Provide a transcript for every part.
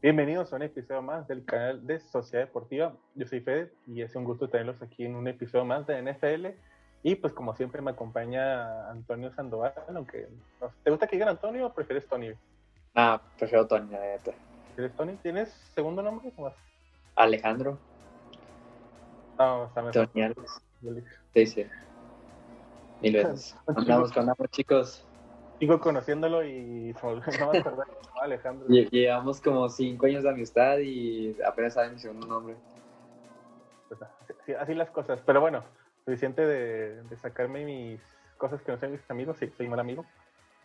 Bienvenidos a un episodio más del canal de Sociedad Deportiva. Yo soy Fede y es un gusto tenerlos aquí en un episodio más de NFL. Y pues como siempre me acompaña Antonio Sandoval, aunque ¿te gusta que digan Antonio o prefieres Tony? Ah, prefiero Tony, la neta. ¿Prefieres Tony? ¿Tienes segundo nombre o más? Alejandro. No, está mejor. Tony Alex. Sí, sí. Mil veces. Andamos con ambos chicos. Sigo conociéndolo y no me. Alejandro. Llevamos como cinco años de amistad y apenas saben mi segundo nombre. Pues, así, así las cosas. Pero bueno, suficiente de, de, sacarme mis cosas que no sean mis amigos. Sí, soy mal amigo.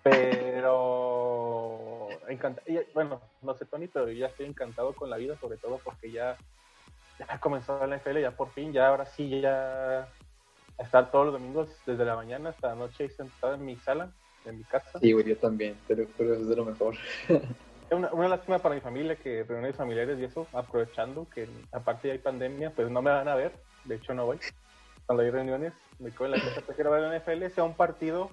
Pero encanta, bueno, no sé Tony, pero yo ya estoy encantado con la vida, sobre todo porque ya, ya ha comenzado la NFL, ya por fin, ya ahora sí, ya estar todos los domingos desde la mañana hasta la noche sentado en mi sala en mi casa. Sí, güey, yo también, pero, pero es de lo mejor. una, una lástima para mi familia que reuniones familiares y eso, aprovechando que aparte ya hay pandemia, pues no me van a ver, de hecho no voy. Cuando hay reuniones, me quedo en la casa, prefiero ver la NFL, sea un partido,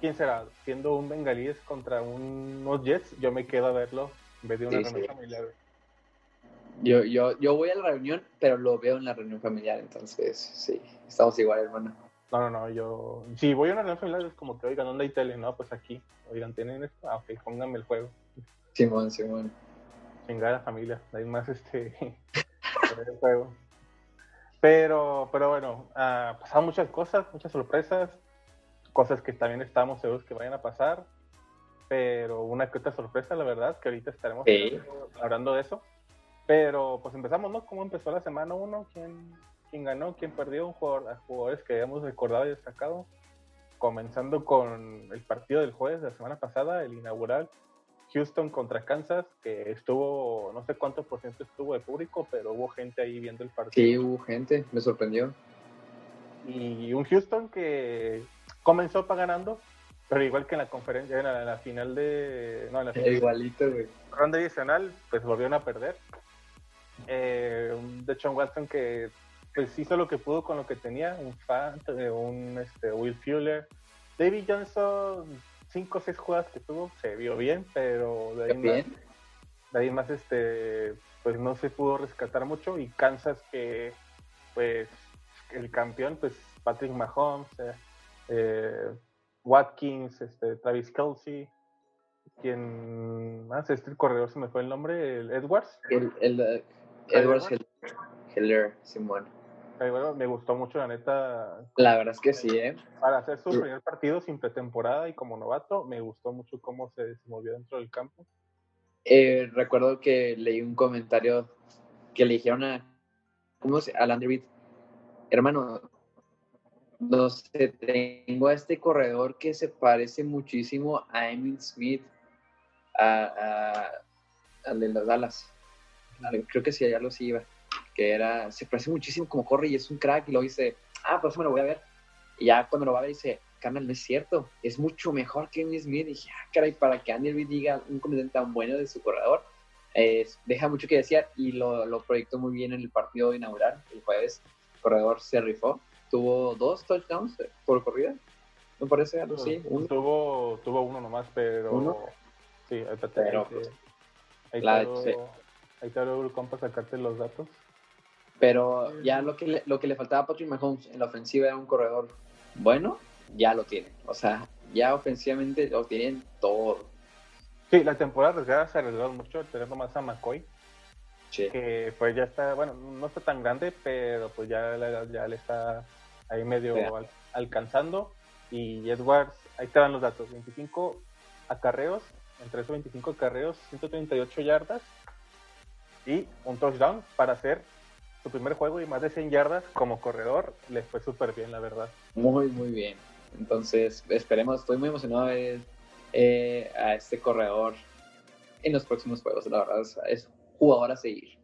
¿quién será? Siendo un bengalíes contra unos Jets, yo me quedo a verlo en vez de una sí, reunión sí. familiar. Yo, yo, yo voy a la reunión, pero lo veo en la reunión familiar, entonces sí, estamos igual, hermano. No, no, no, yo. Si voy a una reunión familiar es como que, oigan, ¿dónde hay tele? No, pues aquí. Oigan, ¿tienen esto? Ah, ok, pónganme el juego. Simón, Simón. Chingar a la familia, hay más este. el juego. Pero, pero bueno, uh, pasaron muchas cosas, muchas sorpresas, cosas que también estamos seguros que vayan a pasar. Pero una que otra sorpresa, la verdad, que ahorita estaremos sí. hablando de eso. Pero pues empezamos, ¿no? ¿Cómo empezó la semana uno? ¿Quién, quién ganó, quién perdió, un jugador, jugadores que habíamos recordado y destacado. Comenzando con el partido del jueves de la semana pasada, el inaugural, Houston contra Kansas, que estuvo, no sé cuánto por ciento estuvo de público, pero hubo gente ahí viendo el partido. Sí, hubo gente, me sorprendió. Y un Houston que comenzó para ganando, pero igual que en la conferencia, en la, en la final de. No, en la final, Igualito, güey. Ronda adicional, pues volvieron a perder. Eh, de John Watson que pues hizo lo que pudo con lo que tenía, un fan, un este, Will Fuller. David Johnson, cinco o seis jugadas que tuvo, se vio bien, pero de ahí, bien. Más, de ahí más, este, pues no se pudo rescatar mucho. Y Kansas, que pues el campeón, pues Patrick Mahomes, eh, eh, Watkins, este, Travis Kelsey, quien más, este el corredor se me fue el nombre, el Edwards. El, el Edwards Heller, Simón. Me gustó mucho, la neta. La verdad es que sí, ¿eh? Para hacer su primer partido sin pretemporada y como novato, me gustó mucho cómo se desenvolvió dentro del campo. Eh, recuerdo que leí un comentario que le dijeron a, ¿cómo se, a Landry hermano, no sé, tengo a este corredor que se parece muchísimo a Emil Smith, a, a, al de las Dallas. Creo que sí, allá los iba que era, se parece muchísimo como corre y es un crack, y lo dice, ah, pues me lo voy a ver. Y ya cuando lo va a ver dice, carnal, no es cierto, es mucho mejor que Andy Smith. Y dije, ah, caray, para que Andy Reid diga un comentario tan bueno de su corredor, eh, deja mucho que desear y lo, lo, proyectó muy bien en el partido inaugural el jueves. El corredor se rifó, tuvo dos touchdowns por corrida, me parece algo así. Uno. Tuvo, tuvo uno nomás, pero. ¿Uno? Sí, ahí te, pero, ahí te, pues, ahí te, sí. ahí te el compa sacarte los datos. Pero ya lo que, le, lo que le faltaba a Patrick Mahomes en la ofensiva era un corredor bueno, ya lo tiene. O sea, ya ofensivamente lo tienen todo. Sí, la temporada arriesgada se arriesgó mucho teniendo más a McCoy. Sí. Que pues ya está, bueno, no está tan grande, pero pues ya ya le está ahí medio Sí. al- alcanzando. Y Edwards, ahí te dan los datos, 25 acarreos, entre esos 25 acarreos, 138 yardas y un touchdown para hacer su primer juego y más de 100 yardas como corredor, le fue súper bien, la verdad. Muy, muy bien. Entonces, esperemos, estoy muy emocionado de eh, a este corredor en los próximos juegos. La verdad, es, es jugador a seguir.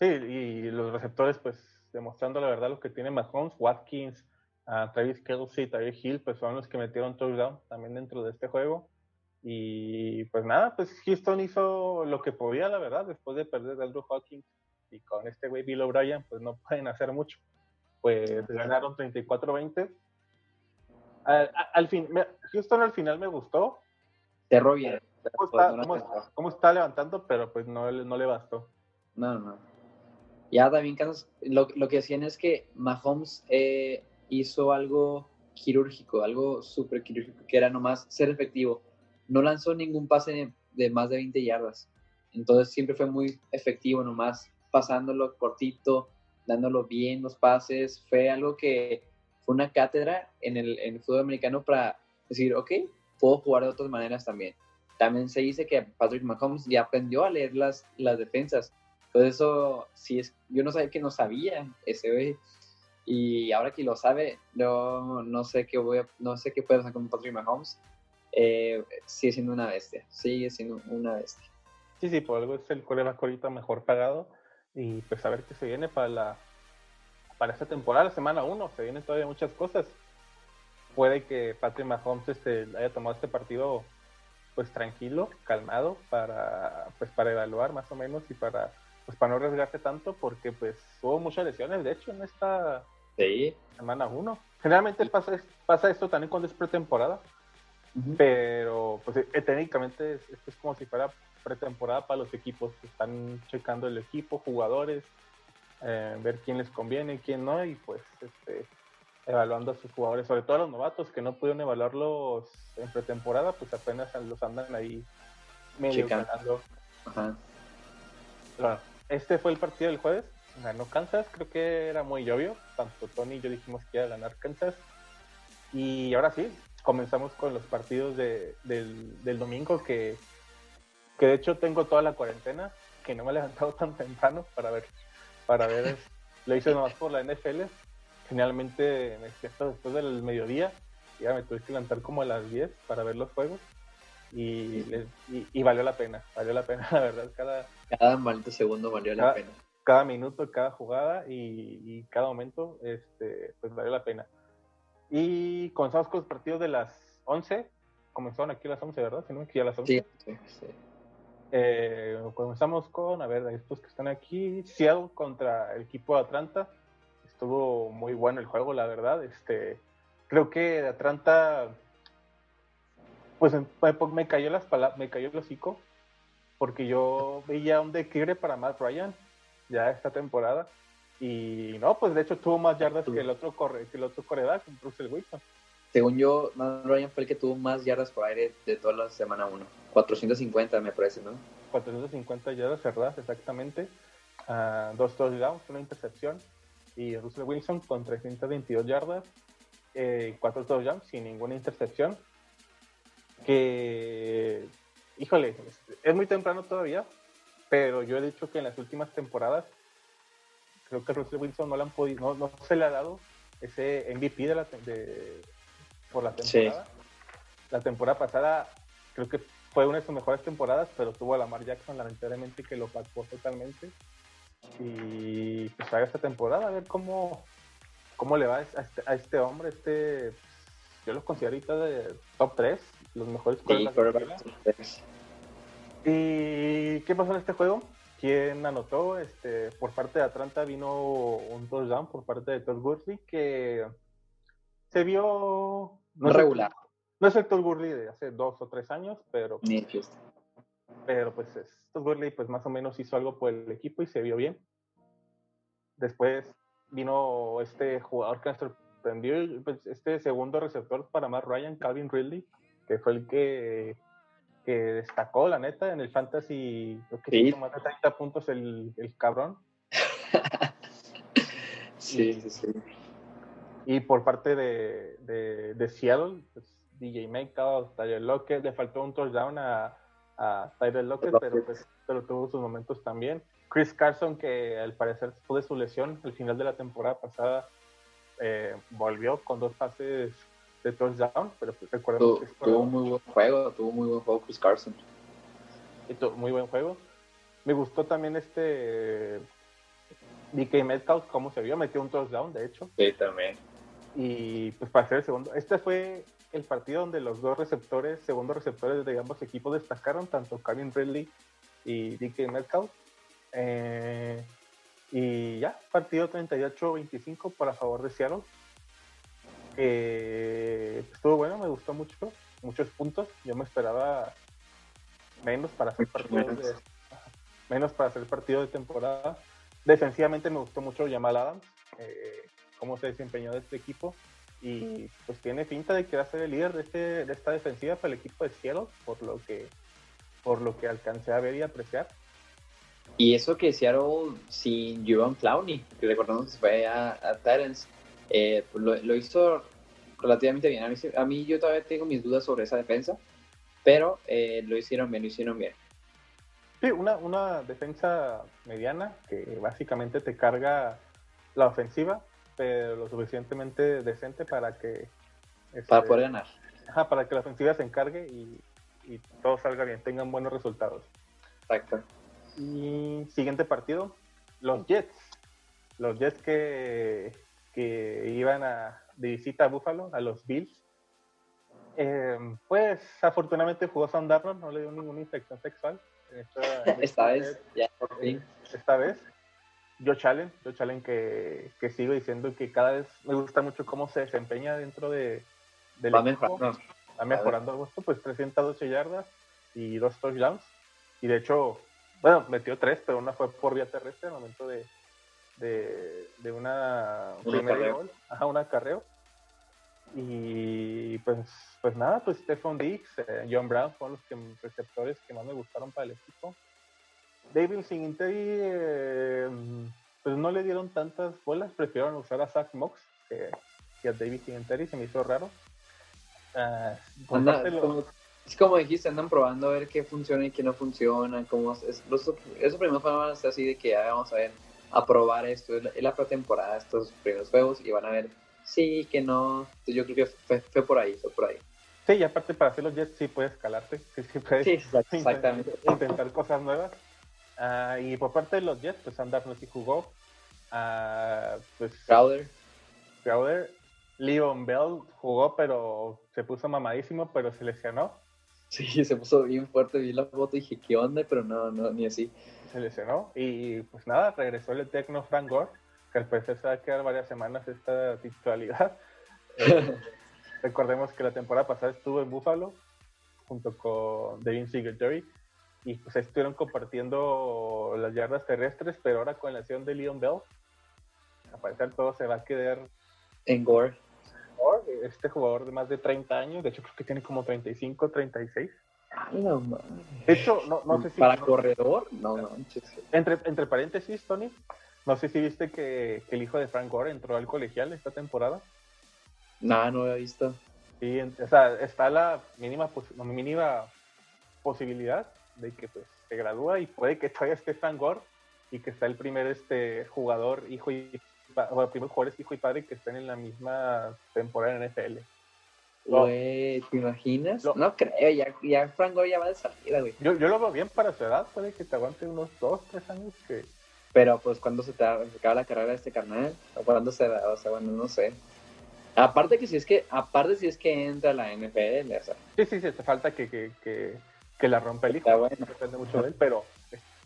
Sí, y los receptores, pues, demostrando la verdad lo que tiene Mahomes, Watkins, uh, Travis Kelsey, Tyreek Hill, pues son los que metieron touchdown también dentro de este juego. Y pues nada, pues Houston hizo lo que podía, la verdad, después de perder a Andrew Hawkins y con este güey Bill O'Brien, pues no pueden hacer mucho. Pues ganaron 34-20. Al, al fin, Houston al final me gustó. Cerró bien. cómo está, levantando, pero pues no, no le bastó. No, no. Ya también lo, lo que decían es que Mahomes eh, hizo algo quirúrgico, algo súper quirúrgico, que era nomás ser efectivo. No lanzó ningún pase de, más de 20 yardas. Entonces siempre fue muy efectivo, nomás pasándolo cortito, dándolo bien los pases. Fue algo que fue una cátedra en el, en el fútbol americano para decir, ok, puedo jugar de otras maneras también. También se dice que Patrick Mahomes ya aprendió a leer las, las defensas. Entonces eso, sí es, yo no sabía que no sabía ese güey. Y ahora que lo sabe, no, no sé qué voy no sé qué puede hacer con Patrick Mahomes. Eh, sigue siendo una bestia, sigue siendo una bestia. Sí, sí, por algo es el coreback ahorita mejor pagado. Y pues a ver qué se viene para la para esta temporada, la semana 1, se vienen todavía muchas cosas. Puede que Patrick Mahomes este, haya tomado este partido pues tranquilo, calmado, para pues para evaluar más o menos y para pues para no arriesgarse tanto, porque pues hubo muchas lesiones, de hecho, en esta semana 1. Generalmente pasa, pasa esto también cuando es pretemporada, pero pues eh, técnicamente esto es como si fuera pretemporada para los equipos, están checando el equipo, jugadores, eh, ver quién les conviene, quién no, y pues este, evaluando a sus jugadores, sobre todo a los novatos que no pudieron evaluarlos en pretemporada, pues apenas los andan ahí medio ganando. este fue el partido del jueves, ganó Kansas, creo que era muy obvio, tanto Tony y yo dijimos que iba a ganar Kansas. Y ahora sí, comenzamos con los partidos de, del, del domingo que, que de hecho tengo toda la cuarentena, que no me he levantado tan temprano para ver para ver, lo hice nomás por la NFL. Generalmente me despierto después del mediodía, ya me tuve que levantar como a las 10 para ver los juegos. Y, y, valió la pena, valió la pena, la verdad. Cada, cada maldito segundo valió la pena. Cada minuto, cada jugada y, cada momento, este, pues valió la pena. Y comenzamos con los partidos de las 11. Comenzaron aquí a las 11, ¿verdad? Si no, aquí a las 11. Sí, sí, sí. Eh, comenzamos con, a ver, estos que están aquí, Seattle contra el equipo de Atlanta. Estuvo muy bueno el juego, la verdad. Este, creo que Atlanta, pues me cayó las me cayó el hocico, porque yo veía un declive para Matt Ryan ya esta temporada. Y no, pues de hecho tuvo más yardas que el otro corre, que el otro coreback, Russell Wilson. Según yo, Matt Ryan fue el que tuvo más yardas por aire de toda la semana 1. 450 me parece, ¿no? 450 yardas cerradas, exactamente. Uh, dos touchdowns, una intercepción. Y Russell Wilson con 322 yardas, eh, cuatro touchdowns sin ninguna intercepción. Que, híjole, es muy temprano todavía, pero yo he dicho que en las últimas temporadas creo que Russell Wilson no, le han podido, no, se le ha dado ese MVP de la, de, por la temporada. La temporada pasada creo que fue una de sus mejores temporadas, pero tuvo a Lamar Jackson lamentablemente que lo pacó totalmente. Y pues a esta temporada a ver cómo, cómo le va a este, a este hombre. Este, yo lo considero ahorita de top 3, los mejores sí, ¿Y qué pasó en este juego? ¿Quién anotó? Este, por parte de Atlanta vino un touchdown por parte de Todd Gurley que se vio no regular. no es el Todd Gurley de hace dos o tres años, pero Ni pero pues Todd Gurley pues más o menos hizo algo por el equipo y se vio bien. Después vino este jugador que nos sorprendió, pues, este segundo receptor para más Ryan, Calvin Ridley, que fue el que, que destacó, la neta, en el fantasy, creo que hizo más de 30 puntos el, el cabrón. sí, sí, sí. Y por parte de, de, Seattle, pues, DJ Metcalf, Tyler Lockett, le faltó un touchdown a, a Tyler Lockett, pero, pues, pero tuvo sus momentos también. Chris Carson, que al parecer después de su lesión, al final de la temporada pasada, eh, volvió con dos pases de touchdown, pero pues recordemos que tuvo muy buen juego, tuvo muy buen juego Chris Carson. Y tuvo muy buen juego. Me gustó también este DK Metcalf, cómo se vio, metió un touchdown, de hecho. Sí, también. Y pues para ser el segundo, este fue el partido donde los dos receptores, segundos receptores de ambos equipos destacaron, tanto Calvin Ridley y DK Metcalf. Eh, y ya, partido 38-25 para favor de Seattle. estuvo bueno, me gustó mucho, muchos puntos. Yo me esperaba menos para hacer partidos de, menos para hacer partido de temporada. Defensivamente me gustó mucho Jamal Adams, eh, cómo se desempeñó de este equipo y pues tiene pinta de que va a ser el líder de, este, de esta defensiva para el equipo de Seattle, por lo que por lo que alcancé a ver y apreciar. Y eso que Seattle sin Juwan Clowney, que recordamos que se fue a, a Titans, eh, pues lo, hizo relativamente bien. A mí, yo todavía tengo mis dudas sobre esa defensa, pero eh, lo hicieron bien, lo hicieron bien. Sí, una, una defensa mediana que básicamente te carga la ofensiva, pero lo suficientemente decente para que... para este, poder ganar. Ajá, para que la ofensiva se encargue y, y todo salga bien, tengan buenos resultados. Exacto. Y siguiente partido, los Jets. Los Jets que, que iban a, de visita a Buffalo, a los Bills. Eh, pues afortunadamente jugó Sam Darnold, no le dio ninguna infección sexual. Esta, vez, ya por fin. Esta vez. Yo Allen, yo Allen que, que sigo diciendo que cada vez me gusta mucho cómo se desempeña dentro de, del Va equipo. Mejorando. Está mejorando a gusto, pues 312 yardas y dos touchdowns. Y de hecho, bueno, metió tres, pero una fue por vía terrestre al momento de, de, una primera gol, ajá, un acarreo. Y pues, pues nada, pues Stephon Diggs, eh, John Brown fueron los receptores que más me gustaron para el equipo. David Singletary, eh, pues no le dieron tantas bolas, prefirieron usar a Zach Mox que, a David Singletary, se me hizo raro. Uh, es como dijiste, andan probando a ver qué funciona y qué no funciona. Cómo es, eso primero van a ser así de que ya vamos a ver, a probar esto. Es la, pretemporada, estos primeros juegos, y van a ver sí, que no. yo creo que fue, por ahí, fue por ahí. Sí, y aparte para hacer los Jets sí puedes escalarte, sí, sí puedes exactamente. Intentar, cosas nuevas. Uh, y por parte de los Jets, pues Andar no sí jugó. Uh, pues, Crowder. Crowder. Leon Bell jugó, pero se puso mamadísimo, pero se lesionó. Sí, se puso bien fuerte, vi la foto y dije, ¿qué onda? Pero no, no, ni así. Se lesionó y pues nada, regresó el tecno Frank Gore, que al parecer se va a quedar varias semanas esta titularidad. Eh, recordemos que la temporada pasada estuvo en Buffalo junto con Devin Singletary y pues estuvieron compartiendo las yardas terrestres, pero ahora con la lesión de Leon Bell, al parecer todo se va a quedar en Gore este jugador de más de 30 años, de hecho creo que tiene como 35, 36. de hecho, no, no sé si... ¿Para corredor? No, no. Entre, entre paréntesis, Tony, no sé si viste que, el hijo de Frank Gore entró al colegial esta temporada. No, no he visto. Sí, o sea, está la mínima, mínima posibilidad de que pues se gradúa y puede que todavía esté Frank Gore y que sea el primer este jugador, hijo y o primeros jugadores hijo y padre que estén en la misma temporada en NFL. Güey, ¿te imaginas? No creo, ya, ya Frank Gore ya va de salida, güey. Yo, yo lo veo bien para su edad, puede que te aguante unos dos, tres años que... Pero pues cuando se te acaba la carrera de este carnal, o cuando se da, o sea, bueno, no sé. Aparte que si es que, aparte si es que entra la NFL, o sea. Sí, sí, sí, te falta que, que, que, que la rompa el hijo. Bueno. Depende mucho de él, pero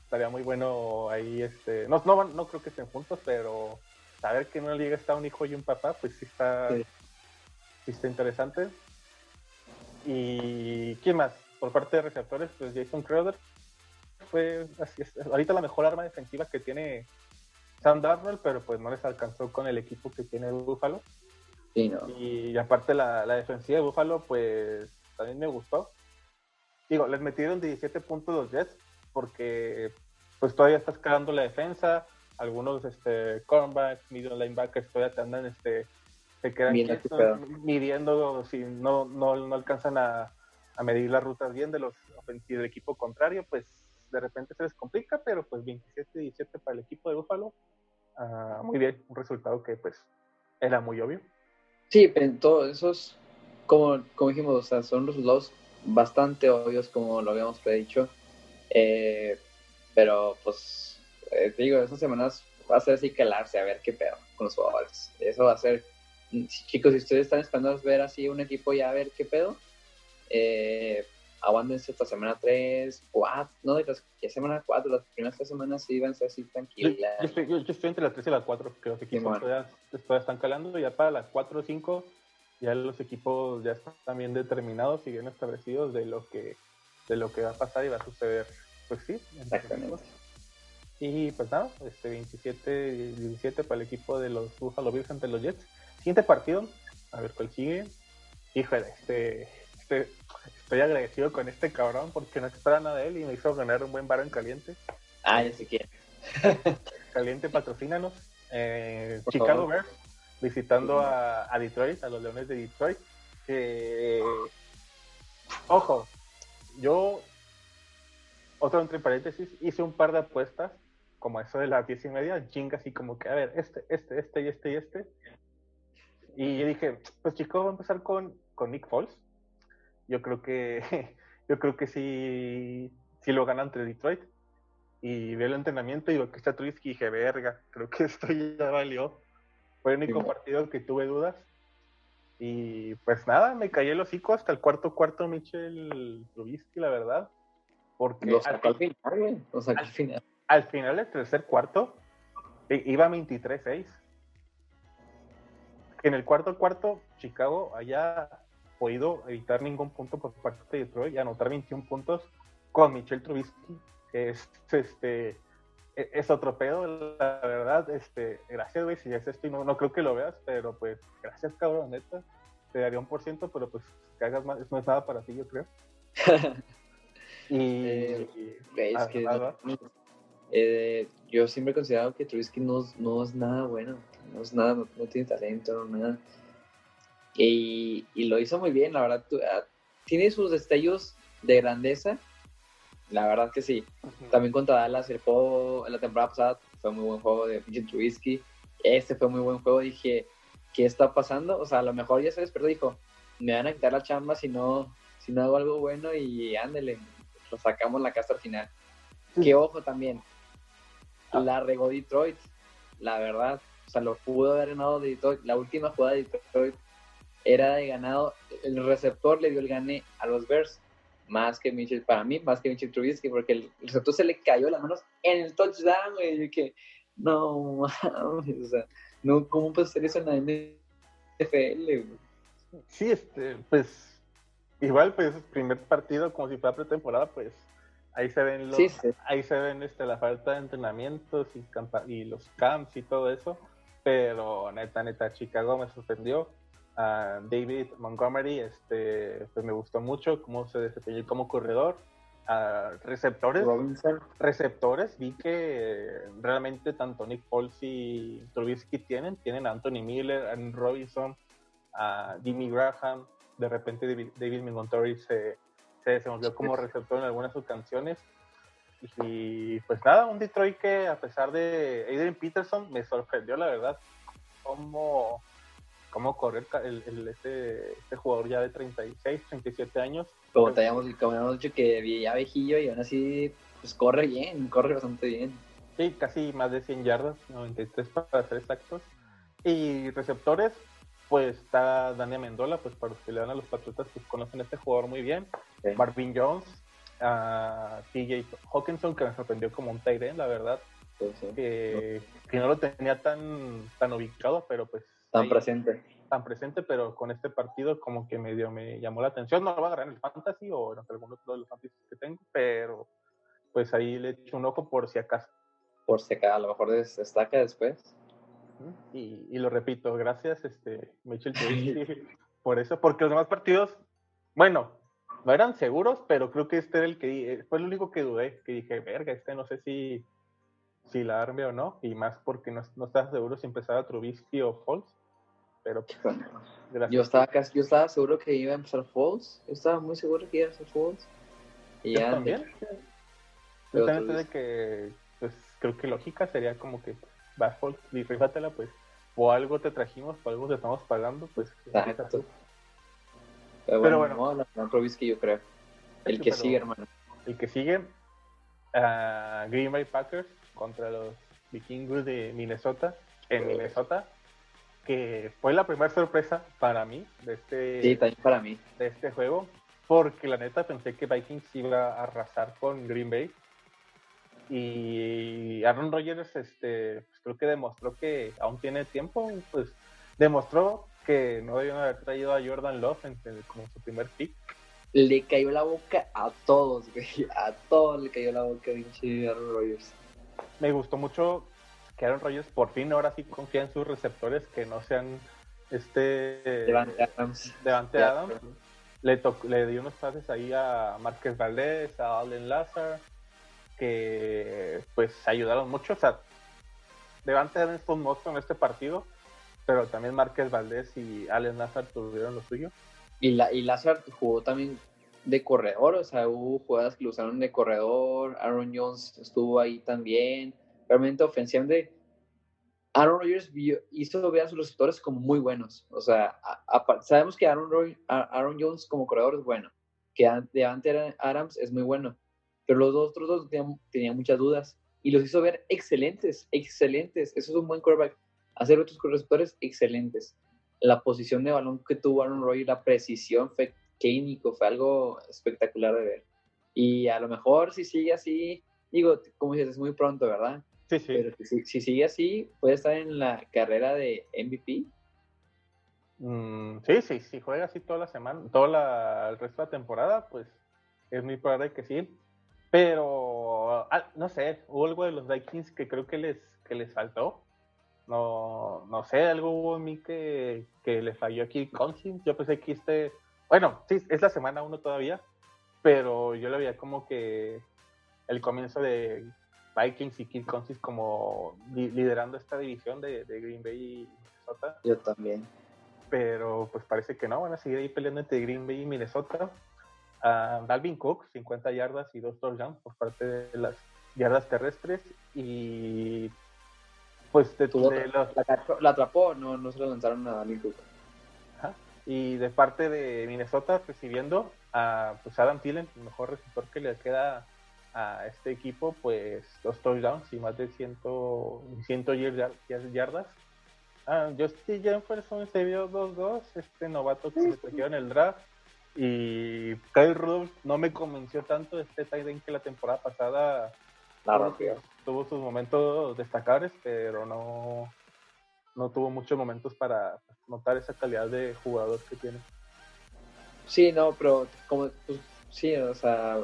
estaría muy bueno ahí, este, no, no, no creo que estén juntos, pero saber que en una liga está un hijo y un papá, pues sí está, sí. está interesante. Y ¿quién más? Por parte de receptores, pues Jason Crowder fue así, ahorita la mejor arma defensiva que tiene Sam Darnold, pero pues no les alcanzó con el equipo que tiene Buffalo. Sí, no. Y aparte la, la defensiva de Buffalo, pues también me gustó. Digo, les metieron 17 puntos los Jets porque pues todavía está escalando la defensa, algunos este, cornerbacks, middle linebackers todavía te andan, este, se quedan midiendo si no, no, no alcanzan a, a, medir las rutas bien de los del equipo contrario, pues de repente se les complica, pero pues 27-17 para el equipo de Búfalo, uh, muy bien, un resultado que pues era muy obvio. Sí, pero todos esos, como, como dijimos, o sea, son resultados bastante obvios como lo habíamos predicho, eh, pero pues eh, te digo, esas semanas va a ser así calarse a ver qué pedo con los jugadores. Eso va a ser, chicos, si ustedes están esperando ver así un equipo ya a ver qué pedo, eh, aguántense esta semana 3, 4, no, ¿qué semana 4? Las primeras tres semanas sí van a ser así tranquilas. Yo, estoy, yo, estoy, entre las 3 y las 4, que los equipos todavía, están calando, ya para las 4 o 5 ya los equipos ya están bien determinados y bien establecidos de lo que de lo que va a pasar y va a suceder. Pues sí, exactamente. Y pues nada, este 27-17 para el equipo de los Buffalo Bills ante los Jets. Siguiente partido, a ver cuál sigue. Híjole, este, este, estoy agradecido con este cabrón porque no espera nada de él y me hizo ganar un buen varo en caliente. Ah, ya sé quién. caliente, patrocínanos. Eh, Chicago Bears visitando a, a, Detroit, a los Leones de Detroit. Ojo, yo, otro entre paréntesis, hice un par de apuestas, como eso de las diez y media, chinga así como que, a ver, este, este, este y este y este. Y yo dije, pues Chicago va a empezar con, con Nick Foles. Yo creo que, yo creo que sí, sí lo gana entre Detroit. Y veo el entrenamiento y veo que está Trubisky y dije, verga, creo que esto ya valió. Fue el único partido que tuve dudas. Y pues nada, me cayó el hocico hasta el cuarto cuarto Michel Trubisky, la verdad. Porque al, final, o sea, al, final. Al final del tercer cuarto iba 23-6. En el cuarto cuarto, Chicago haya podido evitar ningún punto por parte de Detroit y anotar 21 puntos con Michel Trubisky. Es, este, es otro pedo, la verdad. Este, gracias, güey, si es esto y no, no creo que lo veas, pero pues, gracias, cabrón, neta. Te daría un por ciento, pero pues que hagas más, no es nada para ti, yo creo. y, eh, es que eh, yo siempre he considerado que Trubisky no, no, es nada bueno, no es nada, no, tiene talento, no nada. Y, y, lo hizo muy bien, la verdad. Ah, tiene sus destellos de grandeza, la verdad que sí. También contra Dallas, el juego, la temporada pasada fue muy buen juego de Mitchell Trubisky. Este fue muy buen juego. Dije, ¿qué está pasando? O sea, a lo mejor ya se despertó dijo, me van a quitar la chamba si no, si no hago algo bueno y ándele, lo sacamos la casa al final. Que ojo también, ah. la regó Detroit, la verdad. O sea, lo pudo haber ganado Detroit. La última jugada de Detroit era de ganado. El receptor le dio el gane a los Bears más que Mitchell, para mí, más que Mitchell Trubisky, porque el receptor se le cayó las manos en el touchdown, y que no o sea, no, ¿cómo puede ser eso en la NFL? Sí, este, pues, igual, pues, primer partido, como si fuera pretemporada, pues, ahí se ven los, ahí se ven este, la falta de entrenamientos y, y los camps y todo eso, pero neta, neta, Chicago me sorprendió a David Montgomery, este, pues me gustó mucho cómo se desempeñó como corredor. A receptores, receptores, vi que realmente tanto Nick Foles y Trubisky tienen, tienen a Anthony Miller, a Robinson, a Jimmy Graham, de repente David, Montgomery se, se desenvolvió como receptor en algunas de sus canciones. Y pues nada, un Detroit que a pesar de Adrian Peterson me sorprendió la verdad, como cómo correr el, este, este, jugador ya de 36, 37 años. Como te habíamos, dicho que ya viejillo y aún así pues corre bien, corre bastante bien. Sí, casi más de 100 yardas, 93 para ser exactos. Y receptores, pues está Daniel Mendola, pues para los que le dan a los Patriotas, pues conocen a este jugador muy bien. Marvin Jones, a TJ Hawkinson, que me sorprendió como un tight la verdad. Que, que, no lo tenía tan, tan ubicado, pero pues Tan presente. Tan presente, pero con este partido como que medio me llamó la atención. No lo va a agarrar en el fantasy o en algunos de los fantasy que tengo, pero pues ahí le echo un ojo por si acaso. Por si acaso, a lo mejor destaca después. Y, y, lo repito, gracias, este, Mitchell por eso, porque los demás partidos, bueno, no eran seguros, pero creo que este era el que eh, fue el único que dudé, que dije, verga, este no sé si, si la arme o no, y más porque no, no estaba seguro si empezaba Trubisky o Falls pero pues, yo estaba casi, yo estaba seguro que iba a empezar Falls. Yo estaba muy seguro que iba a empezar Falls. Y ya también. Yo también de que, pues creo que lógica sería como que va Falls y rífatela, pues, o algo te trajimos, o algo te estamos pagando, pues. Exacto. Pero bueno, pero bueno no, la que yo creo. El que sigue, hermano. El que sigue, uh, Green Bay Packers contra los vikingos de Minnesota, en Minnesota que fue la primera sorpresa para mí de este, para mí. de este juego, porque la neta pensé que Vikings iba a arrasar con Green Bay. Y Aaron Rodgers este, pues creo que demostró que aún tiene tiempo, pues demostró que no debían haber traído a Jordan Love como su primer pick. le cayó la boca a todos, güey. A todos le cayó la boca, pinche Aaron Rodgers. Me gustó mucho que Aaron Rodgers por fin ahora sí confía en sus receptores que no sean este Devante Adams. Devante Adams. Le, le dio unos pases ahí a Márquez Valdés, a Allen Lazar, que pues ayudaron mucho. O sea, Devante Adams fue un monstruo en este partido, pero también Márquez Valdés y Allen Lazar tuvieron lo suyo. Y, la, y Lazar jugó también de corredor, o sea, hubo jugadas que lo usaron de corredor, Aaron Jones estuvo ahí también, realmente ofensivamente Aaron Rodgers hizo ver a sus receptores como muy buenos, o sea, sabemos que Aaron, Aaron Jones como corredor es bueno, que de Adams es muy bueno, pero los otros dos tenían, muchas dudas y los hizo ver excelentes, excelentes, eso es un buen quarterback, hacer otros receptores excelentes la posición de balón que tuvo Aaron Rodgers, la precisión fue clínico, fue algo espectacular de ver. Y a lo mejor si sigue así, digo, como dices, es muy pronto, ¿verdad? Sí, sí. Pero si, sigue así, puede estar en la carrera de MVP. Mm, sí, sí, si juega así toda la semana, todo el resto de la temporada, pues es muy probable que sí. Pero, ah, no sé, hubo algo de los Vikings que creo que les, que les faltó. No, no sé, algo hubo en mí que, que le falló aquí Cousins. Yo pensé que este, bueno, sí, es la semana uno todavía, pero yo le veía como que el comienzo de Vikings y Kid Cousins como liderando esta división de, Green Bay y Minnesota. Yo también. Pero pues parece que no, van a seguir ahí peleando entre Green Bay y Minnesota. Uh, Dalvin Cook, 50 yardas y dos touchdowns por parte de las yardas terrestres y pues de, la, atrapó, no, no se lo lanzaron a Dalvin Cook. Y de parte de Minnesota recibiendo a pues Adam Thielen, el mejor receptor que le queda a este equipo, pues dos touchdowns y más de 100, 100 yardas. Ah, Justin Jefferson se vio 2-2, este novato que se cogió en el draft. Y Kyle Rudolph no me convenció tanto este tight que la temporada pasada Claro, tuvo sus momentos destacables, pero no, no tuvo muchos momentos para notar esa calidad de jugador que tiene. Sí, no, pero como pues, sí, o sea,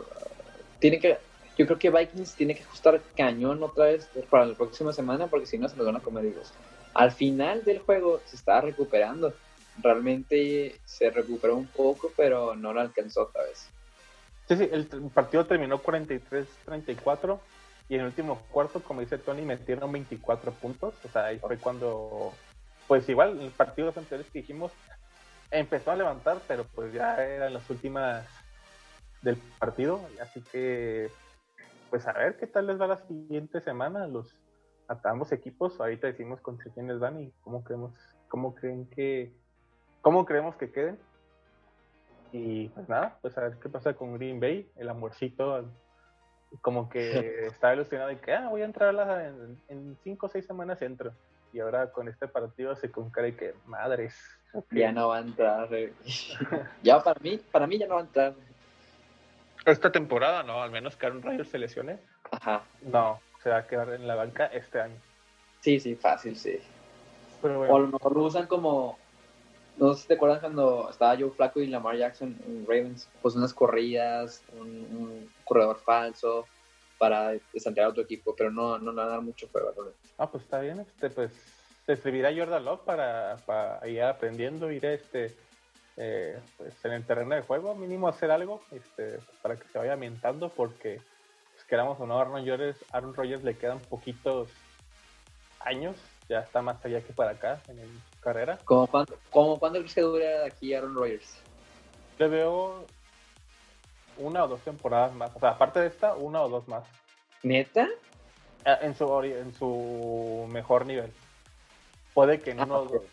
tiene que yo creo que Vikings tiene que ajustar cañón otra vez para la próxima semana porque si no se los van a comer vivos. Al final del juego se estaba recuperando. Realmente se recuperó un poco, pero no lo alcanzó otra vez. Sí, sí, el partido terminó 43-34 y en el último cuarto, como dice Tony, metieron 24 puntos. O sea, ahí fue cuando, pues igual, en los partidos anteriores que dijimos, empezó a levantar, pero pues ya eran las últimas del partido. Así que, pues a ver qué tal les va la siguiente semana los, a ambos equipos. Ahorita decimos contra quiénes van y cómo creemos, cómo creen que, cómo creemos que queden. Y pues nada, pues a ver qué pasa con Green Bay, el amorcito como que estaba ilusionado y que ah, voy a entrar en, en cinco o seis semanas entro. Y ahora con este partido se concree que madres. Ya no va a entrar. ya para mí, para mí ya no va a entrar. Esta temporada no, al menos que Aaron Rodgers se lesione. Ajá. No, se va a quedar en la banca este año. Sí, sí, fácil, sí. O a lo mejor lo usan como no sé si te acuerdas cuando estaba Joe Flaco y Lamar Jackson en Ravens, pues unas corridas, un, corredor falso para desantear a otro equipo, pero no, no nada mucho juego. Ah, pues está bien, este, pues te servirá Jordan Love para, para ir aprendiendo, ir este, eh, pues, en el terreno de juego, mínimo hacer algo este, para que se vaya ambientando, porque pues, queramos o no, Aaron Rodgers, Aaron Rodgers le quedan poquitos años, ya está más allá que para acá en el carrera. ¿Cómo cuándo, crees que dura aquí Aaron Rodgers? Le veo una o dos temporadas más. O sea, aparte de esta, una o dos más. ¿Neta? Ah, en su, en su mejor nivel. Puede que en, ah,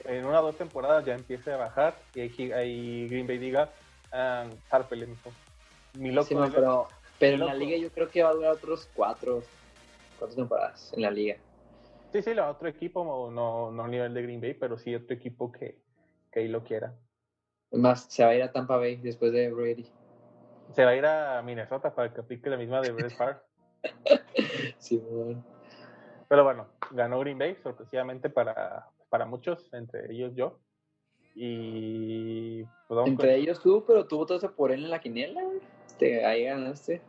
en una o dos temporadas ya empiece a bajar y ahí, Green Bay diga, ah, Mi loco. pero, pero en la liga yo creo que va a durar otros cuatro, cuatro temporadas en la liga. Sí, sí, la otro equipo, no, no a nivel de Green Bay, pero sí otro equipo que, que ahí lo quiera. Más, se va a ir a Tampa Bay después de Brady. Se va a ir a Minnesota para que aplique la misma de Brett Favre. sí, bueno. Pero bueno, ganó Green Bay, sorpresivamente para, para muchos, entre ellos yo. Y pues, Entre ellos tú, pero tú votaste por él en la quiniela, este, ahí ganaste.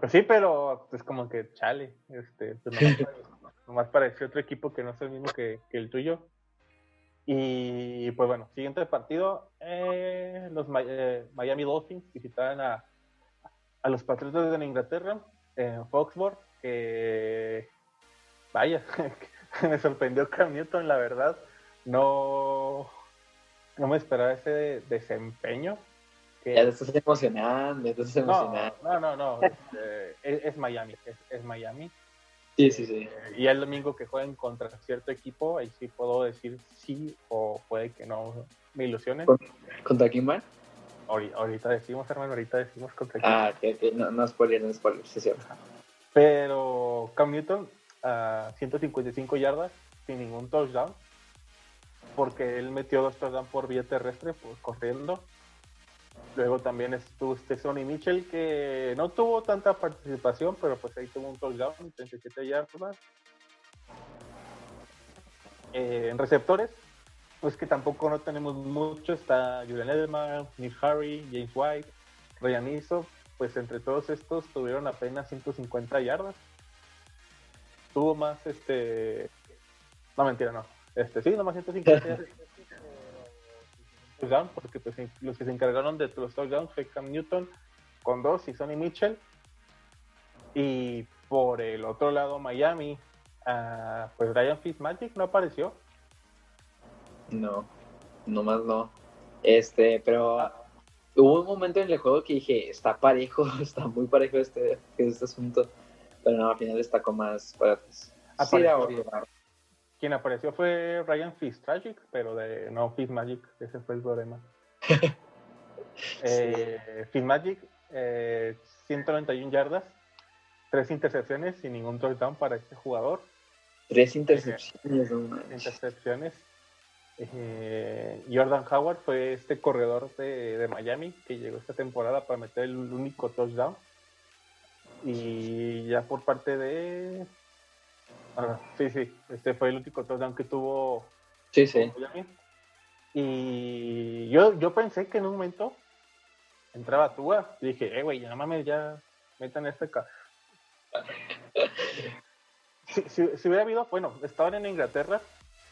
Pues sí, pero es como que chale, este, pues nomás, pareció otro equipo que no es el mismo que, el tuyo. Y pues bueno, siguiente partido, eh, los eh, Miami Dolphins visitaban a, a los Patriotas de Inglaterra en Foxborough, que vaya, me sorprendió Cam Newton, la verdad. No, no me esperaba ese desempeño. Que... Ya te estás emocionando, estás emocionando. No, no, no, este, es, Miami, es, Miami. Sí, sí, sí. Eh, y el domingo que jueguen contra cierto equipo, ahí sí puedo decir sí o puede que no me ilusionen. ¿Contra quién va? Ahorita decimos, hermano, ahorita decimos contra quién. Ah, que, no, no spoiler, no spoiler, sí, cierto. Pero Cam Newton a 155 yardas sin ningún touchdown porque él metió dos touchdowns por vía terrestre, pues, corriendo. Luego también estuvo este Sonny Mitchell, que no tuvo tanta participación, pero pues ahí tuvo un touchdown, 37 yardas. Eh, en receptores, pues que tampoco no tenemos mucho. Está Julian Edelman, Nick Harry, James White, Ryan Iso. Pues entre todos estos tuvieron apenas 150 yardas. Tuvo más este. No, mentira, no. Este, sí, nomás 150 touchdowns, porque pues, los que se encargaron de los touchdowns fue Cam Newton con dos y Sonny Mitchell. Y por el otro lado, Miami, uh, pues Ryan Fitzmagic no apareció. No, nomás no. Este, pero hubo un momento en el juego que dije, está parejo, está muy parejo este, este asunto. Pero no, al final destacó más para Sí, quien apareció fue Ryan Fitzmagic, pero de no Fitzmagic, ese fue el problema. eh, Fitzmagic, eh, 191 yardas, tres intercepciones sin ningún touchdown para este jugador. Tres intercepciones. intercepciones. Eh, Jordan Howard fue este corredor de, de, Miami que llegó esta temporada para meter el único touchdown. Y ya por parte de Ah, sí, sí. Este fue el último touchdown que tuvo. Sí, sí. Y yo, yo pensé que en un momento entraba Tua. Y dije, eh, güey, ya mames, ya metan este. Ca si, si, hubiera habido, bueno, estaban en Inglaterra,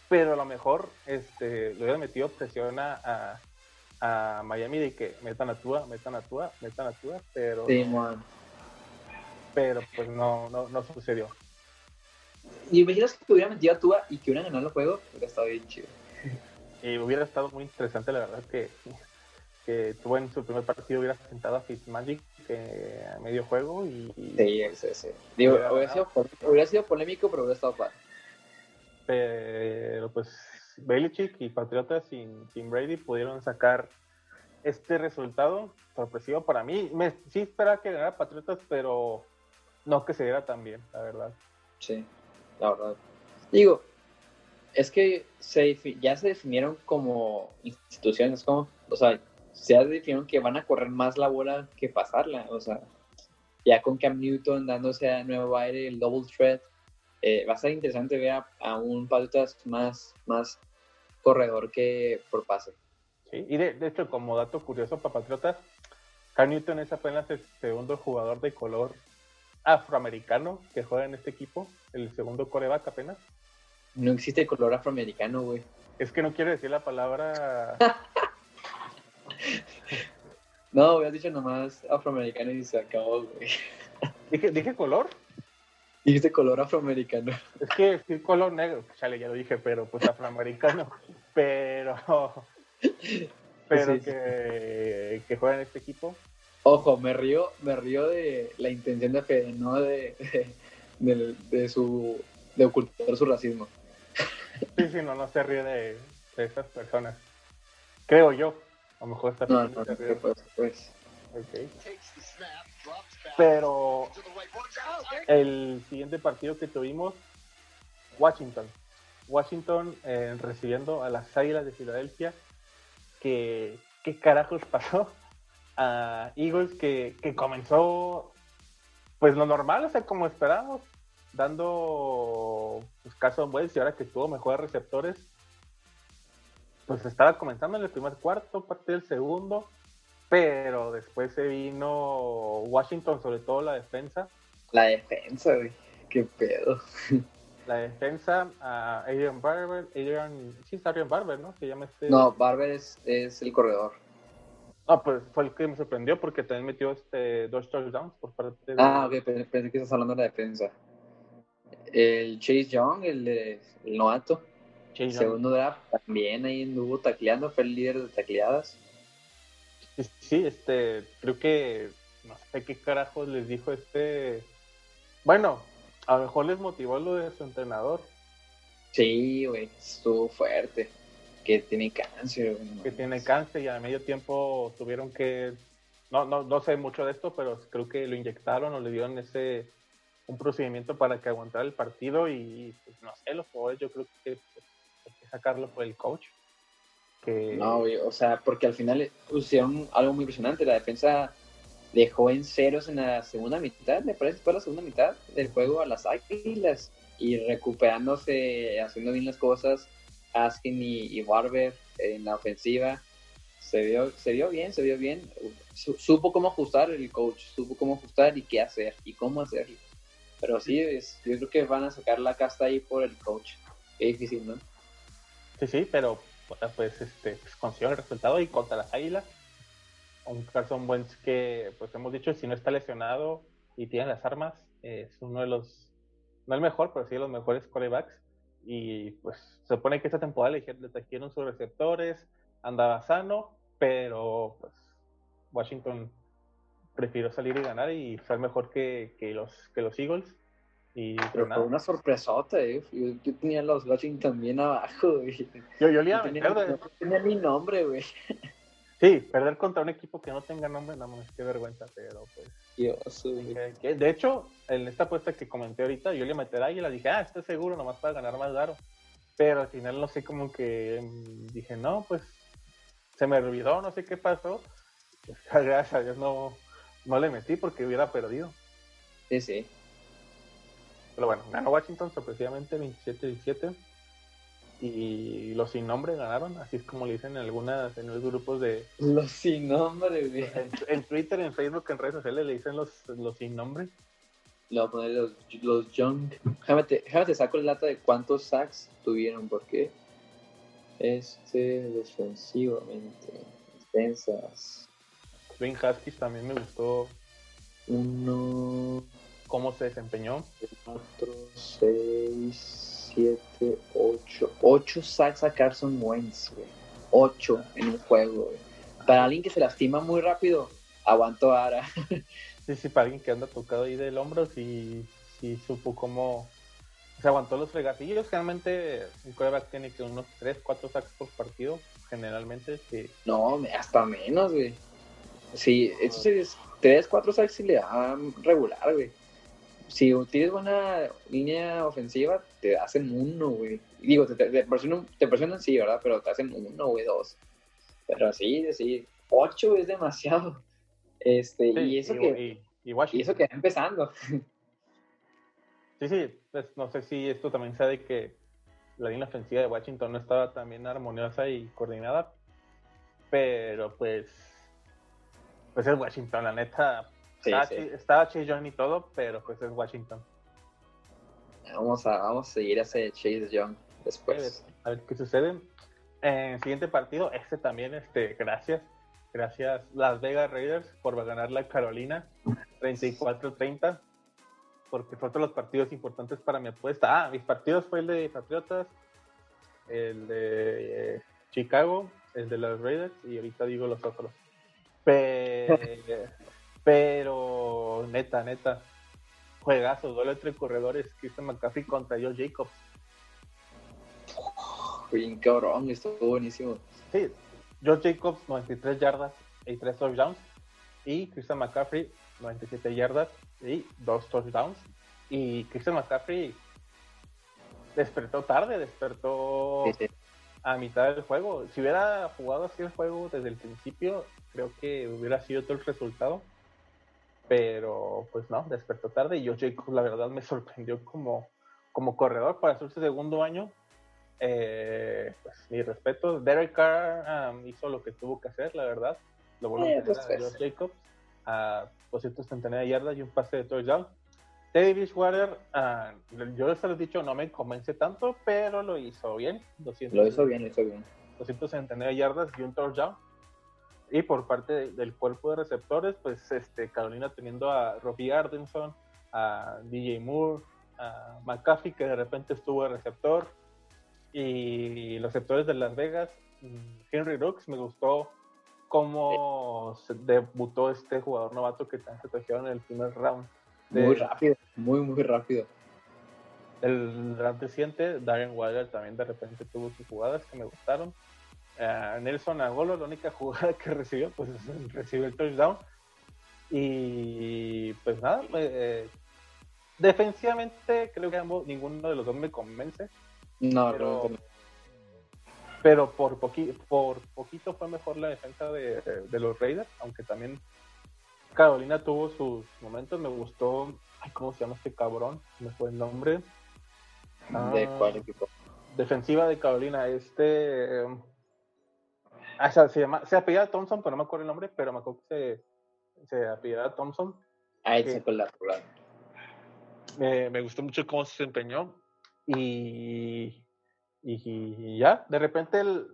pero a lo mejor este, le hubiera metido presión a, a, Miami de que metan a Tua, metan a Tua, metan a Tua, pero. Sí, Pero pues no, no, no sucedió. ¿Y imaginas que hubiera metido a Tua y que hubieran ganado el juego? Hubiera estado bien chido. Y hubiera estado muy interesante, la verdad, que, que Tua en su primer partido hubiera sentado a Fitzmagic eh, a medio juego y... Sí, sí, sí. Digo, hubiera, sido, hubiera, sido, polémico, pero hubiera estado padre. Pero pues Belichick y Patriotas sin, sin Brady pudieron sacar este resultado sorpresivo para mí. Me, sí esperaba que ganara Patriotas, pero no que se diera tan bien, la verdad. Sí, la verdad. Digo, es que se, ya se definieron como instituciones, como, o sea, ya definieron que van a correr más la bola que pasarla, o sea, ya con Cam Newton dándose a nuevo aire el double threat, eh, va a ser interesante ver a, un Patriotas más, más corredor que por pase. Sí, y de, de hecho, como dato curioso para Patriotas, Cam Newton es apenas el segundo jugador de color afroamericano que juega en este equipo, el segundo coreback apenas. No existe color afroamericano, güey. Es que no quiero decir la palabra. no, hubieras dicho nomás afroamericano y se acabó, güey. ¿Dije, ¿Dije color? Dijiste color afroamericano. Es que sí, color negro, chale, ya lo dije, pero pues afroamericano. pero. Pero que, que juega en este equipo. Ojo, me río, me río de la intención de Fede, no de, de, su de ocultar su racismo. Sí, sí, no, no se ríe de, de esas personas. Creo yo. A lo mejor está no, no, se ríe. Pues, pues. Okay. Pero el siguiente partido que tuvimos, Washington. Washington eh, recibiendo a las Águilas de Filadelfia. Que, ¿Qué carajos pasó? A Eagles que, comenzó pues lo normal, o sea, como esperábamos, dando pues, caso a West y ahora que tuvo mejores receptores. pues estaba comenzando en el primer cuarto, parte del segundo, pero después se vino Washington, sobre todo la defensa. La defensa, güey, qué pedo. La defensa, a Adrian Barber, Adrian, sí es Adrian Barber, ¿no? Se llama este... No, Barber es, es el corredor. Ah, pues fue el que me sorprendió porque también metió este, dos touchdowns por parte de... Ah, ok, pensé que estás hablando de la defensa. El Chase Young, el, el novato, Chase segundo draft, también ahí anduvo tacleando, fue el líder de tacleadas. Sí, este, creo que no sé qué carajos les dijo este. Bueno, a lo mejor les motivó lo de su entrenador. Sí, güey, estuvo fuerte. Que tiene cáncer. Que tiene cáncer y a medio tiempo tuvieron que. No, no, no sé mucho de esto, pero creo que lo inyectaron o le dieron ese un procedimiento para que aguantara el partido y pues, no sé, los jugadores yo creo que pues, hay que sacarlo por el coach. Que... No, o sea, porque al final hicieron algo muy impresionante. La defensa dejó en ceros en la segunda mitad, me parece, fue la segunda mitad del juego a las Águilas y recuperándose, haciendo bien las cosas, Askin y, Barber en la ofensiva. Se vio, se vio bien, se vio bien. Supo cómo ajustar el coach, supo cómo ajustar y qué hacer y cómo hacerlo. Pero sí, es, yo creo que van a sacar la casta ahí por el coach. Qué difícil, ¿no? Sí, sí, pero pues este pues, el resultado y contra las Águilas un Carson Wentz que, pues hemos dicho, si no está lesionado y tiene las armas, es uno de los, no el mejor, pero sí de los mejores quarterbacks. Y pues se supone que esta temporada le, le trajeron sus receptores, andaba sano, pero pues Washington prefirió salir y ganar y ser mejor que, que los, que los Eagles. Y, pero fue una sorpresota, eh. Yo, tenía los Washington bien abajo, güey. Yo, yo, le tenía, no tenía mi nombre, güey. Sí, perder contra un equipo que no tenga nombre, no mames, qué vergüenza, pero pues. De hecho, en esta apuesta que comenté ahorita, yo le meterá y la dije, ah, estoy seguro, nomás para ganar más caro. Pero al final no sé, como que mm, dije, no, pues se me olvidó, no sé qué pasó. Pues, gracias a Dios no, no le metí porque hubiera perdido. Sí, sí. Pero bueno, ganó Washington sorpresivamente 27-17 y los sin nombre ganaron, así es como le dicen en algunas, en los grupos de... Los sin nombre, güey. En, Twitter, en Facebook, en redes sociales le dicen los, los sin nombre. Le voy a poner los, los Young. Déjame te, saco el dato de cuántos sacks tuvieron, porque este defensivamente, defensas. Ben Haskins también me gustó. Uno. ¿Cómo se desempeñó? Cuatro, seis 7, 8. 8 sacks a Carson Wentz, güey. 8 en un juego, güey. Para alguien que se lastima muy rápido, aguanto ahora. sí, sí, para alguien que anda tocado ahí del hombro, sí, sí supo cómo. Se aguantó los fregatillos. Generalmente un quarterback tiene que unos 3, 4 sacks por partido. Generalmente, sí. No, hasta menos, güey. Sí, eso sí es 3, 4 sacks si le dan regular, güey si tienes buena línea ofensiva, te hacen uno, güey. Digo, te, te, presionan, sí, ¿verdad? Pero te hacen uno, güey, dos. Pero así, sí, ocho es demasiado. Este, y eso que. Y, eso que está empezando. Sí, sí, pues, no sé si esto también sabe que la línea ofensiva de Washington no estaba tan bien armoniosa y coordinada. Pero pues. Pues es Washington, la neta estaba, Chase Young y todo, pero pues es Washington. Vamos a, vamos a seguir a ese Chase Young después. A ver qué sucede. En el siguiente partido, este también, este, gracias. Gracias Las Vegas Raiders por ganar la Carolina 34-30. Porque fue todos los partidos importantes para mi apuesta. Ah, mis partidos fue el de Patriotas, el de eh, Chicago, el de los Raiders y ahorita digo los otros. Pero Pero neta, neta, juegazo, duelo entre corredores, Christian McCaffrey contra Joe Jacobs. Bien cabrón, estuvo buenísimo. Sí, Joe Jacobs, 93 yardas y 3 touchdowns. Y Christian McCaffrey, 97 yardas y 2 touchdowns. Y Christian McCaffrey despertó tarde, despertó a mitad del juego. Si hubiera jugado así el juego desde el principio, creo que hubiera sido todo el resultado pero pues no, despertó tarde y yo Jacob la verdad me sorprendió como, como corredor para su segundo año. Eh, pues mi respeto. Derek Carr um, hizo lo que tuvo que hacer, la verdad. Lo volvió Eh, pues, a pues. Josh Jacobs a 239 yardas y un pase de touchdown. Teddy Bridgewater, ah, yo se lo he dicho, no me convence tanto, pero lo hizo bien. 200, Lo hizo bien, lo hizo bien. 269 yardas y un touchdown. Y por parte de- del cuerpo de receptores, pues este, Carolina teniendo a Robbie Ardenson, a DJ Moore, a McAfee, que de repente estuvo de receptor, y los receptores de Las Vegas, mm, Henry Rooks, me gustó cómo se debutó este jugador novato que se trajeron en el primer round. de- Muy rápido, muy, muy rápido. el round reciente, Darren Waller también de repente tuvo sus jugadas que me gustaron. Eh, Nelson Agolo, la única jugada que recibió, pues es- recibió el touchdown. Y pues nada, eh, defensivamente creo que ambos, ninguno de los dos me convence, No, pero, realmente pero por, poqui- por poquito fue mejor la defensa de, de los Raiders, aunque también Carolina tuvo sus momentos, me gustó, ay, ¿cómo se llama este cabrón? Me fue el nombre. no. ¿De Ah, cuál equipo? defensiva de Carolina, este. eh, o sea, se llama, se apellida Thompson, pero no me acuerdo el nombre, pero me acuerdo que se, se apellida Thompson. Ahí sí. sacó la. Me, me gustó mucho cómo se desempeñó. Y, y, y ya, de repente el,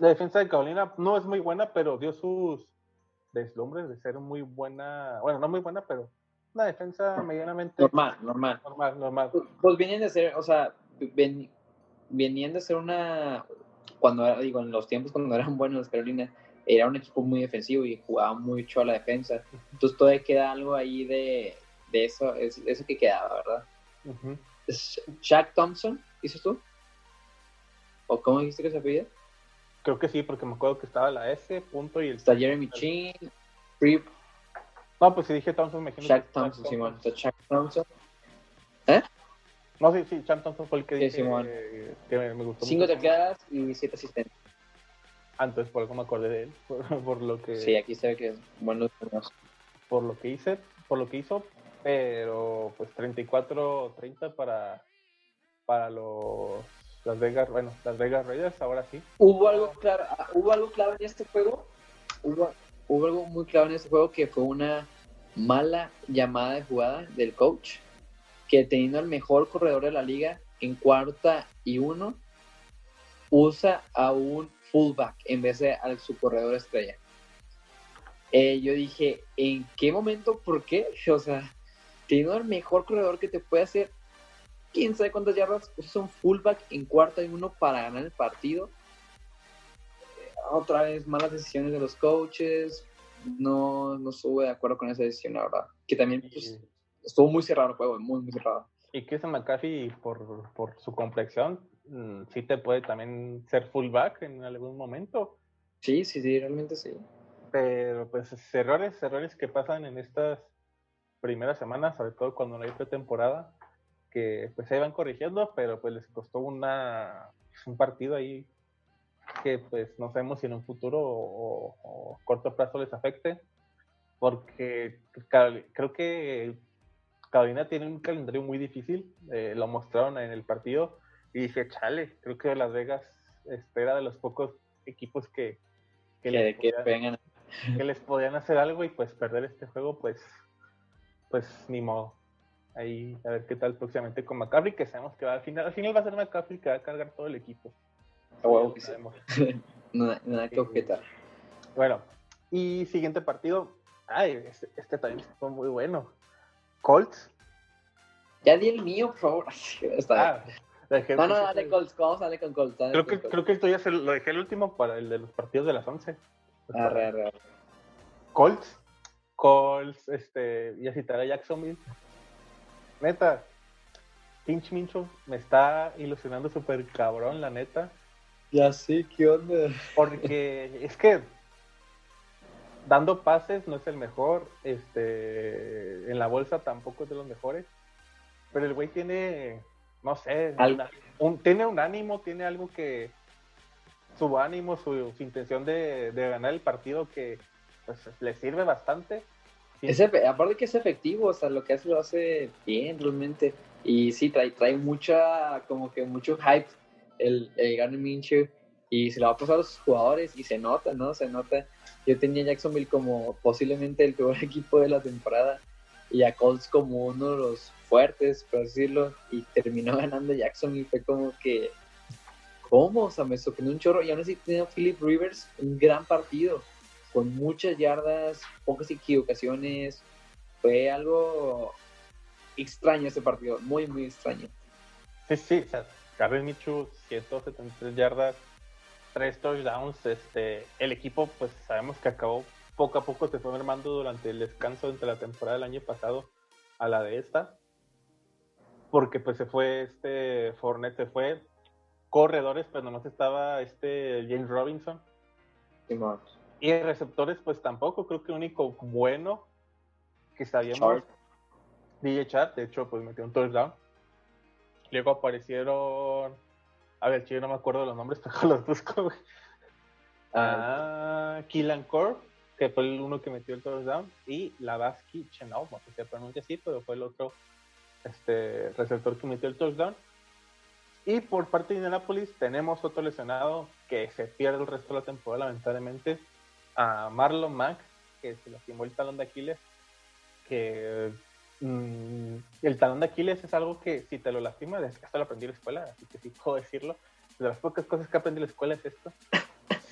la defensa de Carolina no es muy buena, pero dio sus deslumbres de ser muy buena. Bueno, no muy buena, pero una defensa medianamente Normal, normal. normal. normal. Pues- Pues venían de ser, o sea, ven- venían de ser una, cuando digo, en los tiempos cuando eran buenos Carolina, era un equipo muy defensivo y jugaba mucho a la defensa. Entonces todavía queda algo ahí de, de eso, es- eso que quedaba, ¿verdad? Ujú. ¿Es Shaq Thompson, dices tú? ¿O cómo dijiste que se apellida? Creo que sí, porque me acuerdo que estaba la S, punto y el. Está Jeremy Chin, No, pues si dije Thompson, me imagino que- Thompson, Simón. Shaq Thompson. No, sí, sí, Shaq Thompson fue el que Sí, dije Simón. eh, que me, me gustó Cinco tacleadas y siete asistentes. Ah, entonces por algo me acordé de él, por, por lo que Sí, aquí se ve que es bueno. por lo que hice, por lo que hizo, pero pues 34-30 para para los Las Vegas, bueno, Las Vegas Raiders, ahora sí. Hubo algo claro, ah, hubo algo clave en este juego. Hubo, hubo algo muy clave en este juego que fue una mala llamada de jugada del coach, que teniendo el mejor corredor de la liga en cuarta y uno, usa a un fullback en vez de a su corredor estrella. Eh, yo dije, ¿en qué momento? ¿Por qué? O sea, teniendo el mejor corredor que te puede hacer quién sabe cuántas yardas, usas un fullback en cuarta y uno para ganar el partido. Eh, Otra vez, malas decisiones de los coaches. No, no estuve de acuerdo con esa decisión, la verdad. Que también pues, estuvo muy cerrado el juego, muy, muy cerrado. Y Christian McCaffrey, por, por su complexión, mm, sí te puede también ser fullback en algún momento. Sí, sí, sí, realmente sí. Pero pues errores, errores que pasan en estas primeras semanas, sobre todo cuando no hay pretemporada, que pues se van corrigiendo, pero pues les costó una un partido ahí que pues no sabemos si en un futuro o, o corto plazo les afecte, porque Carol- creo que Carolina tiene un calendario muy difícil, eh, lo mostraron en el partido, y dije, chale, creo que Las Vegas este, era de los pocos equipos que, Que, les que podía- vengan. que les podían hacer algo y pues perder este juego, pues, pues ni modo. Ahí a ver qué tal próximamente con McCaffrey, que sabemos que va, al final, al final va a ser McCaffrey que va a cargar todo el equipo. Sabemos. Nada, nada que objetar. Bueno, y siguiente partido. Ay, este, este también fue muy bueno. Colts. Ya di el mío, por favor. Está bien. Ah, no, no, dale Colts, vamos a darle con Colts. dale Creo con que, Colts. creo que esto ya se lo dejé el último para el de los partidos de las 11. Arre, arre, arre. Colts. Colts, este, ya citaré a Jacksonville. Neta, Pinch Mincho me está ilusionando súper cabrón, la neta. Ya sé, ¿qué onda? Porque es que dando pases no es el mejor, este, en la bolsa tampoco es de los mejores, pero el güey tiene, no sé, una- un, tiene un ánimo, tiene algo que, su ánimo, su, su intención de, de ganar el partido que pues, le sirve bastante. Es efe- aparte que es efectivo, o sea, lo que hace lo hace bien, realmente. Y sí, trae, trae mucha, como que mucho hype el, el Garner Minshew y se lo va a pasar a los jugadores y se nota, ¿no? Se nota. Yo tenía Jacksonville como posiblemente el peor equipo de la temporada y a Colts como uno de los fuertes, por decirlo, y terminó ganando Jacksonville. Fue como que, ¿cómo? O sea, me sorprendió un chorro. Y aún así tenía Philip Rivers un gran partido, con muchas yardas, pocas equivocaciones. Fue algo extraño ese partido, muy, muy extraño. Sí, sí, o sea, Carlos Michu, 173 yardas, tres touchdowns. Este, el equipo, pues sabemos que acabó poco a poco, se fue mermando durante el descanso entre la temporada del año pasado a la de esta. Porque pues se fue este Fournette, se fue corredores, pero nomás estaba este James Robinson. y receptores, pues tampoco, creo que el único bueno que sabíamos. DJ Chat, de hecho, pues metió un touchdown. Luego aparecieron a ver, yo no me acuerdo los nombres, pero los busco, güey. Ah, Killan Core, que fue el uno que metió el touchdown, y Lavaski Chenov, no sé si se pronuncia así, pero fue el otro este, receptor que metió el touchdown. Y por parte de Indianapolis tenemos otro lesionado que se pierde el resto de la temporada, lamentablemente, a Marlon Mack, que se lastimó el talón de Aquiles, que Mm, el talón de Aquiles es algo que si te lo lastimas, esto lo aprendí en la escuela, así que sí puedo decirlo. De las pocas cosas que aprendí en la escuela es esto.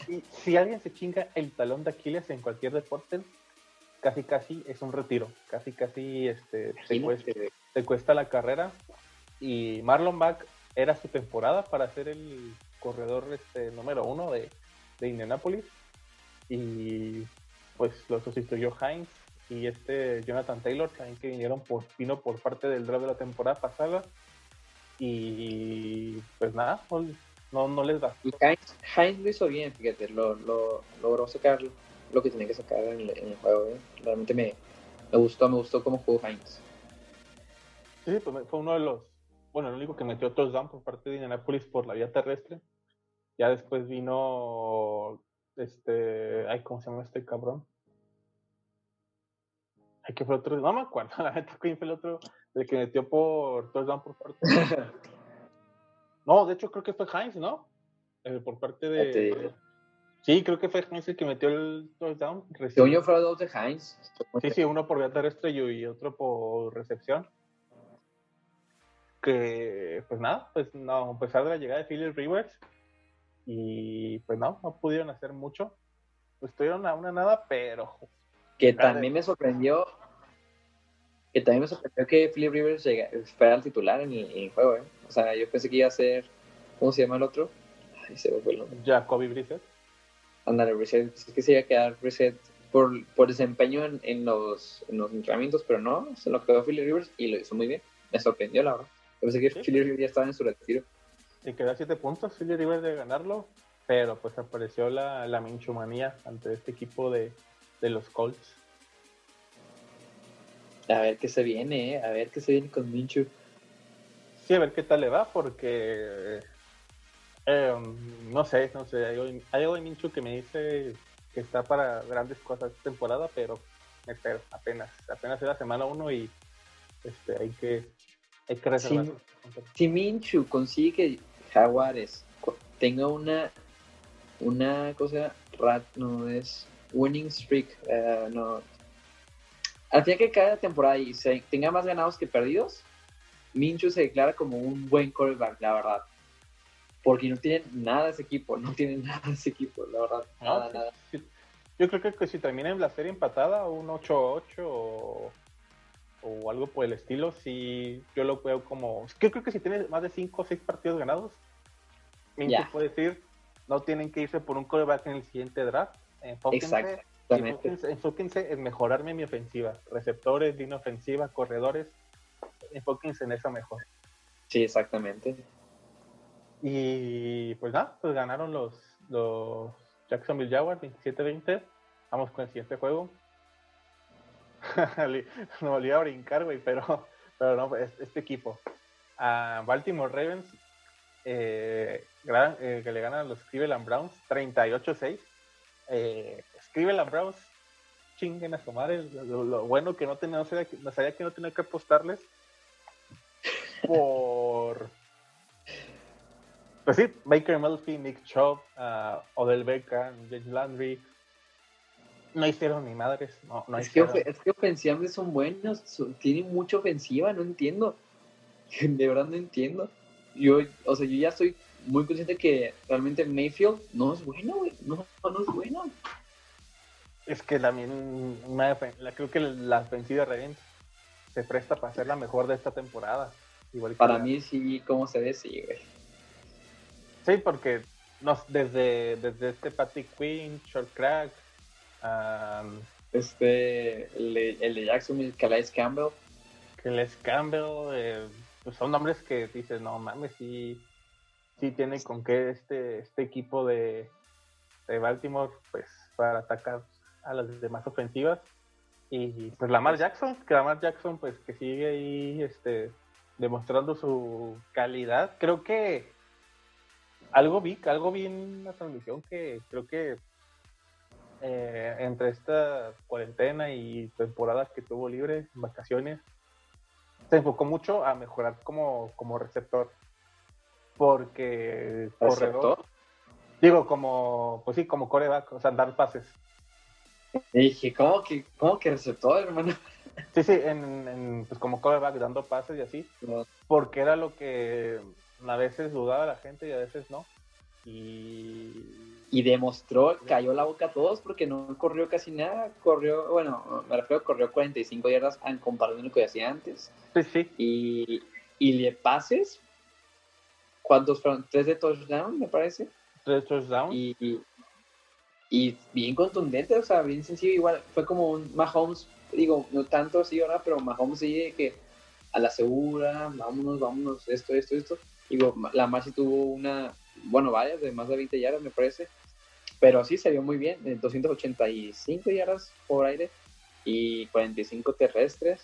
Si, si alguien se chinga el talón de Aquiles en cualquier deporte, casi casi es un retiro, casi casi este, te, cuesta, te cuesta la carrera. Y Marlon Mack era su temporada para ser el corredor este, número uno de, de Indianapolis. Y pues lo sustituyó Heinz y este Jonathan Taylor también que vinieron por vino por parte del draft de la temporada pasada. Y pues nada no, no les da y Heinz, lo hizo bien fíjate lo, lo, logró sacar lo que tenía que sacar en el, juego ¿eh? realmente me, me, gustó me gustó cómo jugó Heinz. Sí pues fue uno de los bueno el único que metió touchdown por parte de Indianapolis por la vía terrestre. Ya después vino este ay cómo se llama este cabrón que fue otro, no me acuerdo, la neta, quién fue el otro, el que metió por touchdown por parte. no, de hecho creo que fue Heinz, ¿no? Eh, por parte de. Sí, creo que fue Heinz el que metió el touchdown. Según fue dos de Heinz. Sí, sí, uno por vía terrestre y otro por recepción. Que, pues nada, pues no, a pesar de la llegada de Philip Rivers, y pues no, no pudieron hacer mucho. Pues tuvieron a una nada, pero que también me sorprendió que también me sorprendió que Philip Rivers fuera al titular en el, juego, ¿eh? O sea, yo pensé que iba a ser, ¿cómo se llama el otro? Ay, se me fue el nombre. Jacoby Brissett. Ándale, Brissett, pensé que se iba a quedar Brissett por, por desempeño en, en, los, en los entrenamientos, pero no, se lo quedó Philip Rivers y lo hizo muy bien. Me sorprendió, la verdad. Yo pensé que Philip Rivers ya estaba en su retiro. Y quedó a siete puntos Philip Rivers de ganarlo, pero pues apareció la, la minchumanía ante este equipo de, de los Colts. A ver qué se viene, ¿eh? a ver qué se viene con Minchu. Sí, a ver qué tal le va, porque eh, no sé, no sé, hay algo, de Minchu que me dice que está para grandes cosas esta temporada, pero me espero, apenas, apenas es la semana uno y este, hay que, hay que reservar. Si, Minchu consigue que Jaguares tenga una, una cosa, rat, no es winning streak, uh, no, al final que cada temporada y se tenga más ganados que perdidos, Minchu se declara como un buen quarterback, la verdad. Porque no tienen nada ese equipo, no tienen nada ese equipo, la verdad. Nada, nada. Yo creo que, si termina en la serie empatada, un 8-8 o, algo por el estilo, sí, yo lo veo como. Yo creo que si tiene más de 5 o 6 partidos ganados, Minchu puede decir, no tienen que irse por un quarterback en el siguiente draft. Enfóquense Enfóquense, en mejorarme mi ofensiva. Receptores, línea ofensiva, corredores. Enfóquense en eso mejor. Sí, exactamente. Y pues nada, pues ganaron los, los Jacksonville Jaguars 27-20. Vamos con el siguiente juego. Me volví a brincar, güey, pero, pero no, este equipo. A Baltimore Ravens, eh, eh, que le ganan a los Cleveland Browns 38-6. Eh, escribe la Browns, chinguen a su madre, lo, bueno que no tenía, no sabía, que no tenía que apostarles. por. Pues sí, Baker Melfi, Nick Chubb, uh, Odell Beckham, James Landry. No hicieron ni madres. No, no es, que es que ofensivamente son buenos, son- tienen mucha ofensiva, no entiendo. De verdad no entiendo. Yo, o sea, yo ya estoy muy consciente que realmente Mayfield no es bueno, güey. No, no es bueno. Es que también una defen- la, creo que la ofensiva Ravens se presta para ser la mejor de esta temporada. Igual que Para la- mí sí, como se ve, sí, güey. Sí, porque nos, desde, desde este Patty Quinn, Short Crack, um, Este, el el de Jacksonville, Calais Campbell. que Les Campbell, eh, pues son nombres que dices, no mames, sí, sí tiene con qué este, este equipo de, de Baltimore, pues, para atacar a las demás ofensivas. Y pues Lamar Jackson, que Lamar Jackson, pues, que sigue ahí, este, demostrando su calidad. Creo que algo vi, algo vi en la transmisión que creo que eh, entre esta cuarentena y temporada que tuvo libre, vacaciones, se enfocó mucho a mejorar como, como receptor. Porque corredor, digo, como, pues sí, como coreback, o sea, dar pases. Y dije, ¿cómo que, cómo que receptor, hermano? Sí, sí, en, en, pues como coreback, dando pases y así, No, porque era lo que a veces dudaba la gente y a veces no. Y Y demostró, cayó la boca a todos porque no corrió casi nada. Corrió, bueno, me refiero, corrió 45 yardas en comparación a lo que hacía antes. sí, sí, Y, y le pases, ¿cuántos fueron? Tres de touchdown, me parece. tres touchdowns. Y, y, y bien contundente, o sea, bien sencillo. Igual fue como un Mahomes, digo, no tanto así ahora, pero Mahomes sí que a la segura, vámonos, vámonos, esto, esto, esto. Digo, la Marcy tuvo una, bueno, varias de más de 20 yardas, me parece. Pero sí se vio muy bien, eh, 285 yardas por aire y 45 terrestres.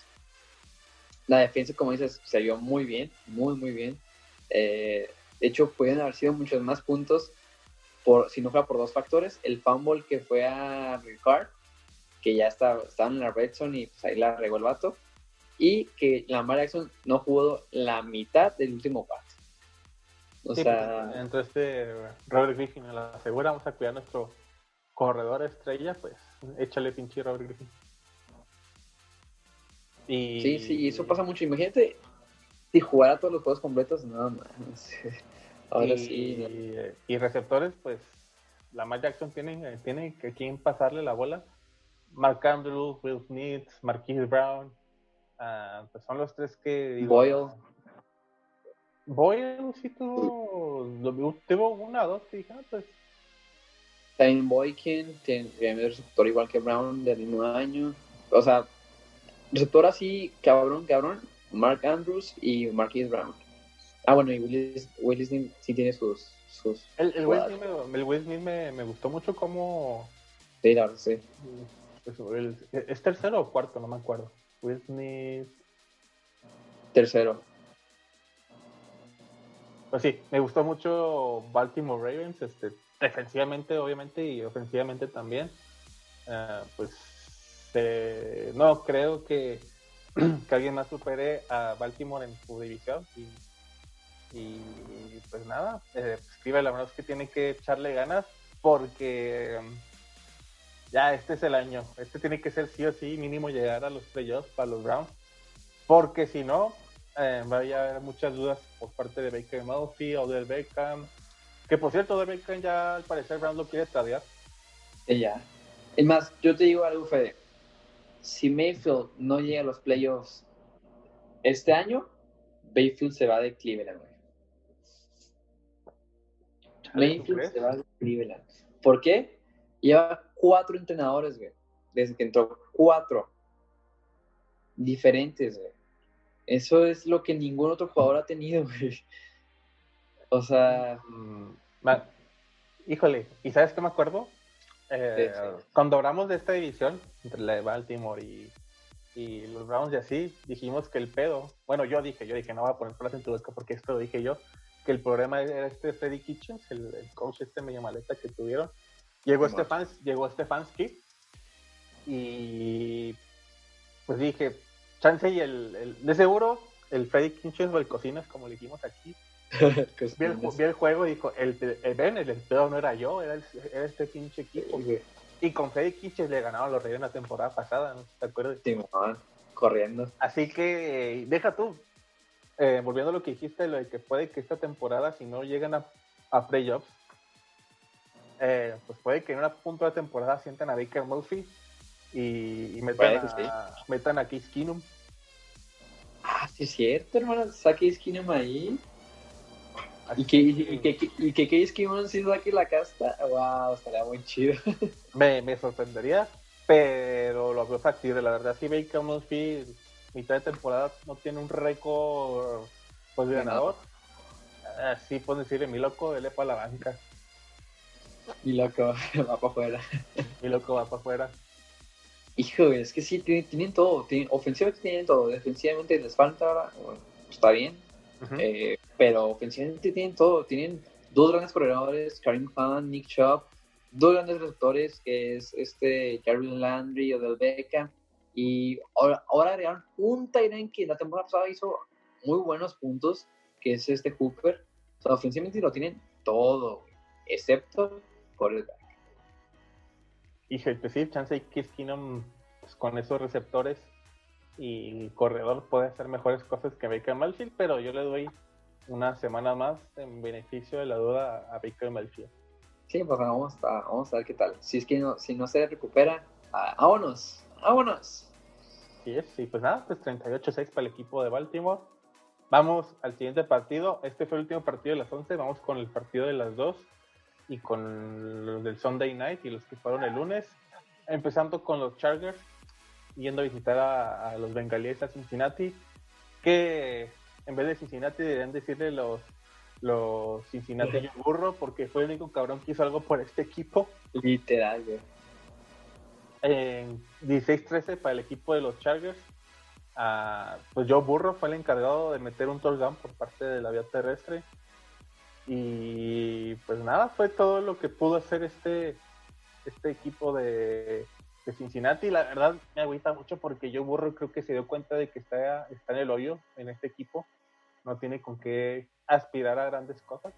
La defensa, como dices, se vio muy bien, muy, muy bien. Eh, de hecho, pueden haber sido muchos más puntos por, si no fuera por dos factores. El fumble que fue a Ricard, que ya estaba, estaba en la red zone y pues ahí la regó el vato. Y que Lamar Jackson no jugó la mitad del último cuarto. O Sí, sea, pues, entre este Robert Griffin en la segura, vamos a cuidar nuestro corredor estrella, pues échale pinche Robert Griffin. Y, sí, sí, eso pasa mucho. Imagínate si jugara todos los juegos completos, no mames. Ahora y, sí. y receptores, pues Lamar Jackson tiene, tiene que quien pasarle la bola. Mark Andrews, Will Smith, Marquise Brown, ah, pues son los tres que digo, Boyle. Boyle sí tuvo, tuvo una o dos que dije, ah, pues También Boykin, tiene tiene receptor igual que Brown del mismo año. O sea, receptor así, cabrón, cabrón, Mark Andrews y Marquise Brown. Ah, bueno, y Willis, Willis sí tiene sus. sus El, el Will. Smith, me, el Will Smith me, me gustó mucho como... Sí, la verdad, sí. pues, el- ¿Es tercero o cuarto? No me acuerdo. Will Smith... Tercero. Pues sí, me gustó mucho Baltimore Ravens, este, defensivamente obviamente y ofensivamente también. Ah, pues eh, no creo que, que alguien más supere a Baltimore en su división. Y, pues nada, eh, la verdad es que tiene que echarle ganas porque um, ya este es el año. Este tiene que ser sí o sí mínimo llegar a los playoffs para los Browns. Porque si no, eh, va a haber muchas dudas por parte de Baker Mayfield o del Beckham. Que por cierto, del Beckham ya al parecer Brown lo quiere tradear. Y ya. Es más, yo te digo algo, Fede. Si Mayfield no llega a los playoffs este año, Mayfield se va de Cleveland, güey. Chale, ¿tú Mayfield se va de Cleveland. ¿Por qué? Lleva cuatro entrenadores, güey. Desde que entró. Cuatro. Diferentes, güey. Eso es lo que ningún otro jugador ha tenido, güey. O sea, Mm, híjole, ¿y sabes qué me acuerdo? Eh, Sí, sí. Cuando hablamos de esta división, entre la de Baltimore y, y los Browns y así, dijimos que el pedo, bueno, yo dije, yo dije, no voy a poner palabras en tu boca porque esto lo dije yo, que el problema era este Freddy Kitchens, el, el coach este medio maleta que tuvieron. Llegó Simón. Stefans, llegó Stefanski y pues dije, chance y el, el- de seguro el Freddy Kinches o el Cocinas, como le dijimos aquí. vi, el, juego y dijo, el, el, Ben, el pedo no era yo, era, este pinche equipo. Y con Freddy Kinches le ganaron los Reyes en la temporada pasada, ¿no? ¿Te acuerdas? Sí, corriendo. Así que, deja tú, eh, volviendo a lo que dijiste, lo de que puede que esta temporada, si no llegan a, a playoffs, eh, pues puede que en una punto de temporada sientan a Baker Murphy y, metan, a, metan a Case Keenum. Ah, sí es cierto, hermano, saque Keenum ahí. Y que, y, que, y que Case Keenum sí saque la casta, wow, estaría muy chido. me, me sorprendería, pero lo veo factible, la verdad, si Baker Murphy mitad de temporada no tiene un récord pues ganador, así puedo decirle mi loco, él es para la banca. Mi loco va para afuera. Mi loco va para afuera. Hijo, es que sí, tienen, todo. Tienen, ofensivamente tienen todo. Defensivamente les falta ahora. está bien. Eh, pero ofensivamente tienen todo. Tienen dos grandes corredores, Karim Khan, Nick Chubb. Dos grandes receptores, que es este Jerry Landry o Del Beckham. Y ahora, agregaron un Tyrant que la temporada pasada hizo muy buenos puntos, que es este Cooper. O sea, ofensivamente lo tienen todo, excepto por el back. Y pues sí, chance Kiss Keenum pues, con esos receptores y corredor puede hacer mejores cosas que Baker Malfield, pero yo le doy una semana más en beneficio de la duda a Baker Malfield. Sí, pues vamos a, vamos a ver qué tal. Si es que no, si no se recupera, vámonos, vámonos. Sí, sí, pues nada, pues 38-6 para el equipo de Baltimore. Vamos al siguiente partido. Este fue el último partido de las 11. Vamos con el partido de las 2 y con los del Sunday Night y los que fueron el lunes, empezando con los Chargers, yendo a visitar a, los bengalíes a Cincinnati, que en vez de Cincinnati deberían decirle los, los Cincinnati yo burro, porque fue el único cabrón que hizo algo por este equipo. Literal, En 16-13 para el equipo de los Chargers. Ah, pues Joe Burro fue el encargado de meter un touchdown por parte de la vía terrestre. Y pues nada, fue todo lo que pudo hacer este, este equipo de, Cincinnati. La verdad me agüita mucho porque yo burro creo que se dio cuenta de que está, está en el hoyo en este equipo. No tiene con qué aspirar a grandes cosas.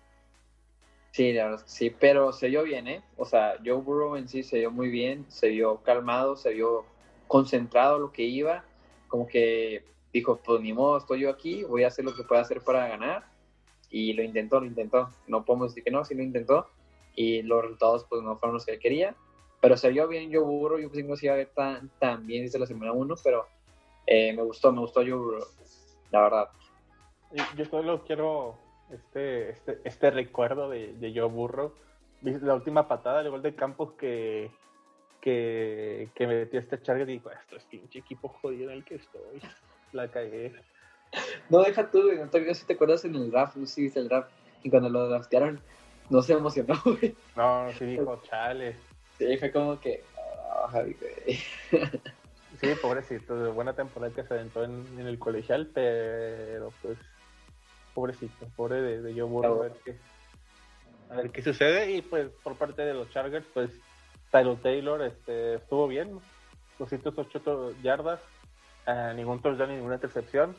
Sí, la verdad sí, pero se vio bien, ¿eh? O sea, Joe Burrow en sí se vio muy bien, se vio calmado, se vio concentrado lo que iba, como que dijo, pues ni modo, estoy yo aquí, voy a hacer lo que pueda hacer para ganar y lo intentó, lo intentó. No podemos decir que no, sí lo intentó y los resultados pues no fueron los que él quería. Pero se vio bien Joe Burrow, yo pensé que no se iba a ver tan, tan bien desde la semana 1, pero eh, me gustó, me gustó Joe Burrow, la verdad. Yo solo quiero este, este, este recuerdo de, de Joe Burrow. La última patada, el gol de Campos que, que, que metió este Charger y dijo, esto es pinche equipo jodido en el que estoy. La cagué. No, deja tú, güey. No te si te acuerdas en el draft, no sé si viste el draft. Y cuando lo draftearon, no se emocionó, güey. No, sí dijo, chale. Sí, fue como que. Sí, pobrecito, buena temporada que se aventó en, el colegial, pero pues, pobrecito, pobre de, de Joe a ver, qué, a ver qué sucede. Y pues, por parte de los Chargers, pues, Tyler Taylor este, estuvo bien, 208 yardas, eh, ningún touchdown, ninguna intercepción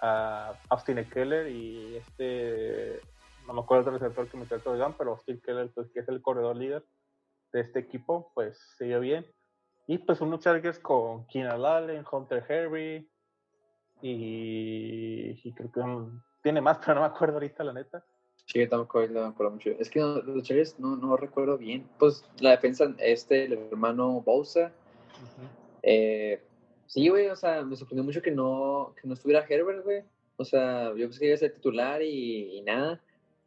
a Austin Keller y este, no me acuerdo del receptor que me trató de pero Austin Keller, pues, que es el corredor líder de este equipo, pues dio bien. Y pues unos Chargers con Keenan Allen, Hunter Harry y, creo que tiene más, pero no me acuerdo ahorita, la neta. Sí, tampoco me acuerdo mucho. Es que los Chargers no, no recuerdo bien. Pues la defensa, este, el hermano Bosa. eh, Sí, güey, o sea, me sorprendió mucho que no, que no estuviera Herbert, güey. O sea, yo pensé que iba a ser titular y, nada,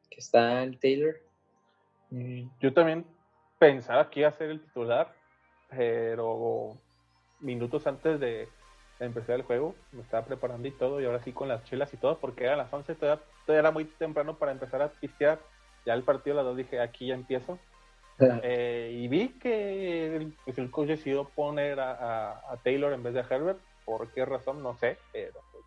que está el Taylor. Yo también pensaba que iba a ser el titular, pero minutos antes de, empezar el juego me estaba preparando y todo, y ahora sí con las chelas y todo, porque era las 11, todavía, era muy temprano para empezar a pistear. Ya el partido a las dos dije, aquí ya empiezo. Eh, y vi que el, pues el coach decidió poner a, Taylor en vez de Herbert. ¿Por qué razón? No sé, pero pues,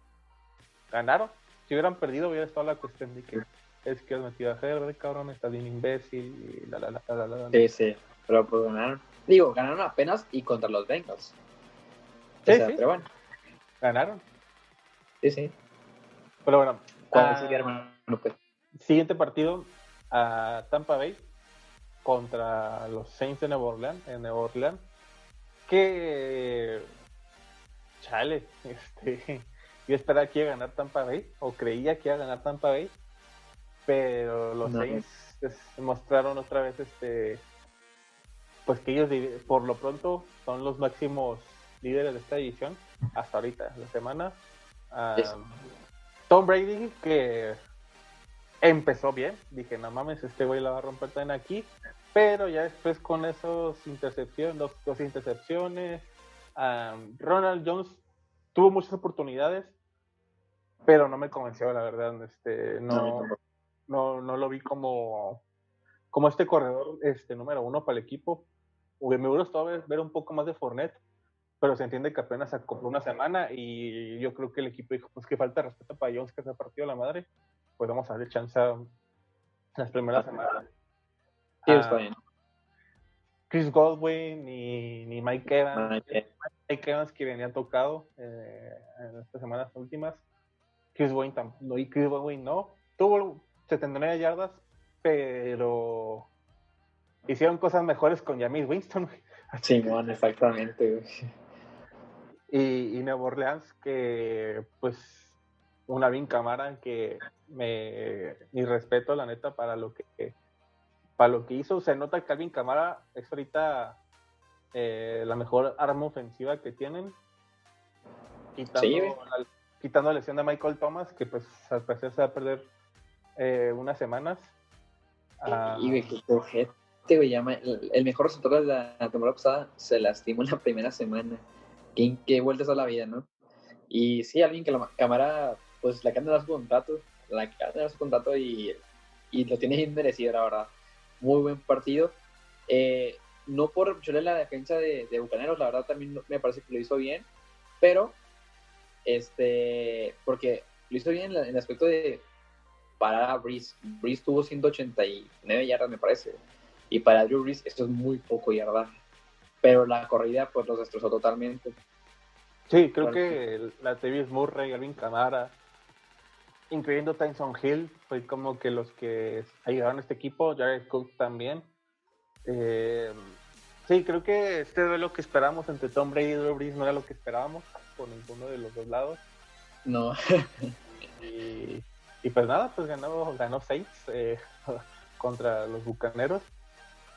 ganaron. Si hubieran perdido, hubiera estado la cuestión de que es que has metido a Herbert, cabrón, está bien imbécil y la la la la la. Sí, sí, pero pues ganaron. Digo, ganaron apenas y contra los Bengals. Sí, sí. Pero bueno. Ganaron. Sí, sí. Pero bueno. ¿Cuál sería, hermano? Pues. Siguiente partido a Tampa Bay contra los Saints de Nueva Orleans, en Nueva Orleans. Que chale, este, yo esperaba que iba a ganar Tampa Bay, o creía que iba a ganar Tampa Bay, pero los Saints pues, mostraron otra vez este pues que ellos por lo pronto son los máximos líderes de esta división hasta ahorita, la semana. Tom Brady, que empezó bien, dije, no mames, este güey la va a romper también aquí, pero ya después con esos intercepciones, dos, dos intercepciones, Ronald Jones tuvo muchas oportunidades, pero no me convenció, la verdad, este, no, no, no lo vi como, como este corredor este, número uno para el equipo. Me hubiera gustado ver, un poco más de Fournette, pero se entiende que apenas se compró una semana y yo creo que el equipo dijo, pues que falta respeto para Jones que se ha partido la madre, pues vamos a darle chance las primeras semanas. Sí, está bien. Chris Godwin ni, ni Mike Evans. Mike Evans que venía tocado eh, en estas semanas últimas. Chris Godwin, no, y Chris Godwin no. Tuvo 79 yardas, pero hicieron cosas mejores con James Winston. Sí, bueno, exactamente. Y, y Nuevo Orleans, que pues una bien cámara que me mi respeto la neta para lo que para lo que hizo se nota que Calvin Camara es ahorita eh, la mejor arma ofensiva que tienen quitando, la, quitando la lesión de Michael Thomas que pues al parecer se va a perder eh, unas semanas. y ah, que güey, el, mejor resultado de la temporada pasada se lastimó en la primera semana. ¿Qué, qué vueltas a la vida, no? Y sí, alguien que la cámara, pues la que anda su contrato, la que anda su contrato y, y lo tiene bien merecido, la verdad. Muy buen partido. Eh, no por reprocharle la defensa de, de, Bucaneros, la verdad también me parece que lo hizo bien, pero este, porque lo hizo bien en el aspecto de parar a Breeze. Breeze tuvo 189 yardas, me parece. Y para Drew Brees esto es muy poco yarda. Pero la corrida pues los destrozó totalmente. Sí, creo que la Tevis Murray, Alvin Camara, incluyendo Tyson Hill, fue como que los que ayudaron a este equipo, Jared Cook también. Eh, sí, creo que este duelo que esperábamos entre Tom Brady y Drew Brees no era lo que esperábamos por ninguno de los dos lados. No. y y pues nada, pues ganó, ganó seis eh, contra los Bucaneros.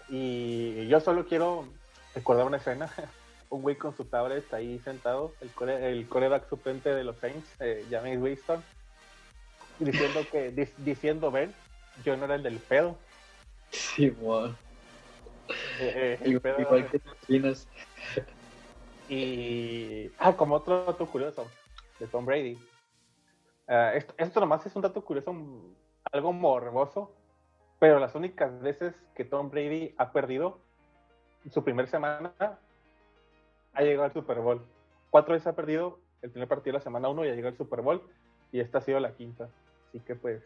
Y yo solo quiero recordar una escena. Un güey con su tablet ahí sentado, el, core, el coreback suplente de los Saints, eh, James Winston, diciendo que, diciendo, ven, yo no era el del pedo. Sí, wow. Eh, el pedo, igual que Y, ah, como otro dato curioso de Tom Brady, Ah, esto, esto, nomás es un dato curioso, algo morboso, pero las únicas veces que Tom Brady ha perdido su primera semana ha llegado al Super Bowl. Cuatro veces ha perdido el primer partido de la semana uno y ha llegado al Super Bowl y esta ha sido la quinta. Así que pues...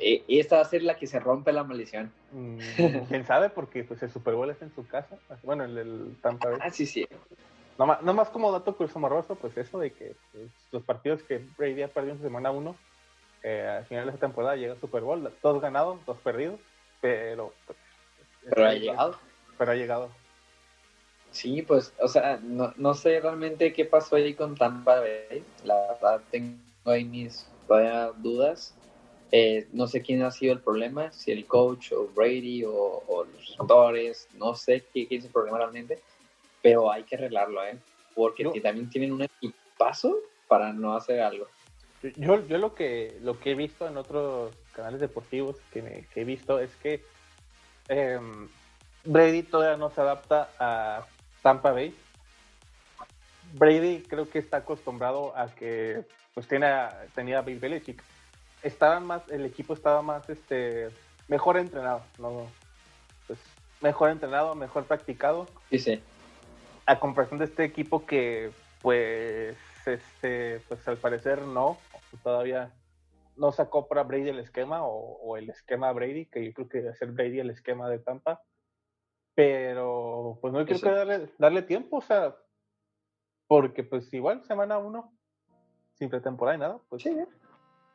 Y esta va a ser la que se rompe la maldición. Mm, ¿Quién sabe? Porque pues el Super Bowl es en su casa. Bueno, el, el Tampa Bay. Ah, sí, sí. No, más como dato curioso morroso, pues eso de que pues, los partidos que Brady ha perdido en semana 1, eh, al final de esta temporada llega Super Bowl, dos ganados, dos perdidos, pero... Pues, pero ha llegado. Pero ha llegado. Sí, pues, o sea, no, no sé realmente qué pasó ahí con Tampa Bay. La verdad, tengo ahí mis todavía dudas. Eh, no sé quién ha sido el problema, si el coach o Brady o, los jugadores, no sé qué, quién es el problema realmente pero hay que arreglarlo, ¿eh? Porque también tienen un equipazo para no hacer algo. Yo, yo lo que lo que he visto en otros canales deportivos que, he visto es que em, Brady todavía no se adapta a Tampa Bay. Brady creo que está acostumbrado a que pues tenía a Bill Belichick. Estaban más, el equipo estaba más este mejor entrenado, no pues mejor entrenado, mejor practicado. Sí, sí a comparación de este equipo que pues este pues al parecer no todavía no sacó para Brady el esquema o, el esquema Brady que yo creo que debe ser Brady el esquema de Tampa pero pues no creo que darle, darle tiempo o sea porque pues igual semana uno sin pretemporada y nada, pues Sí.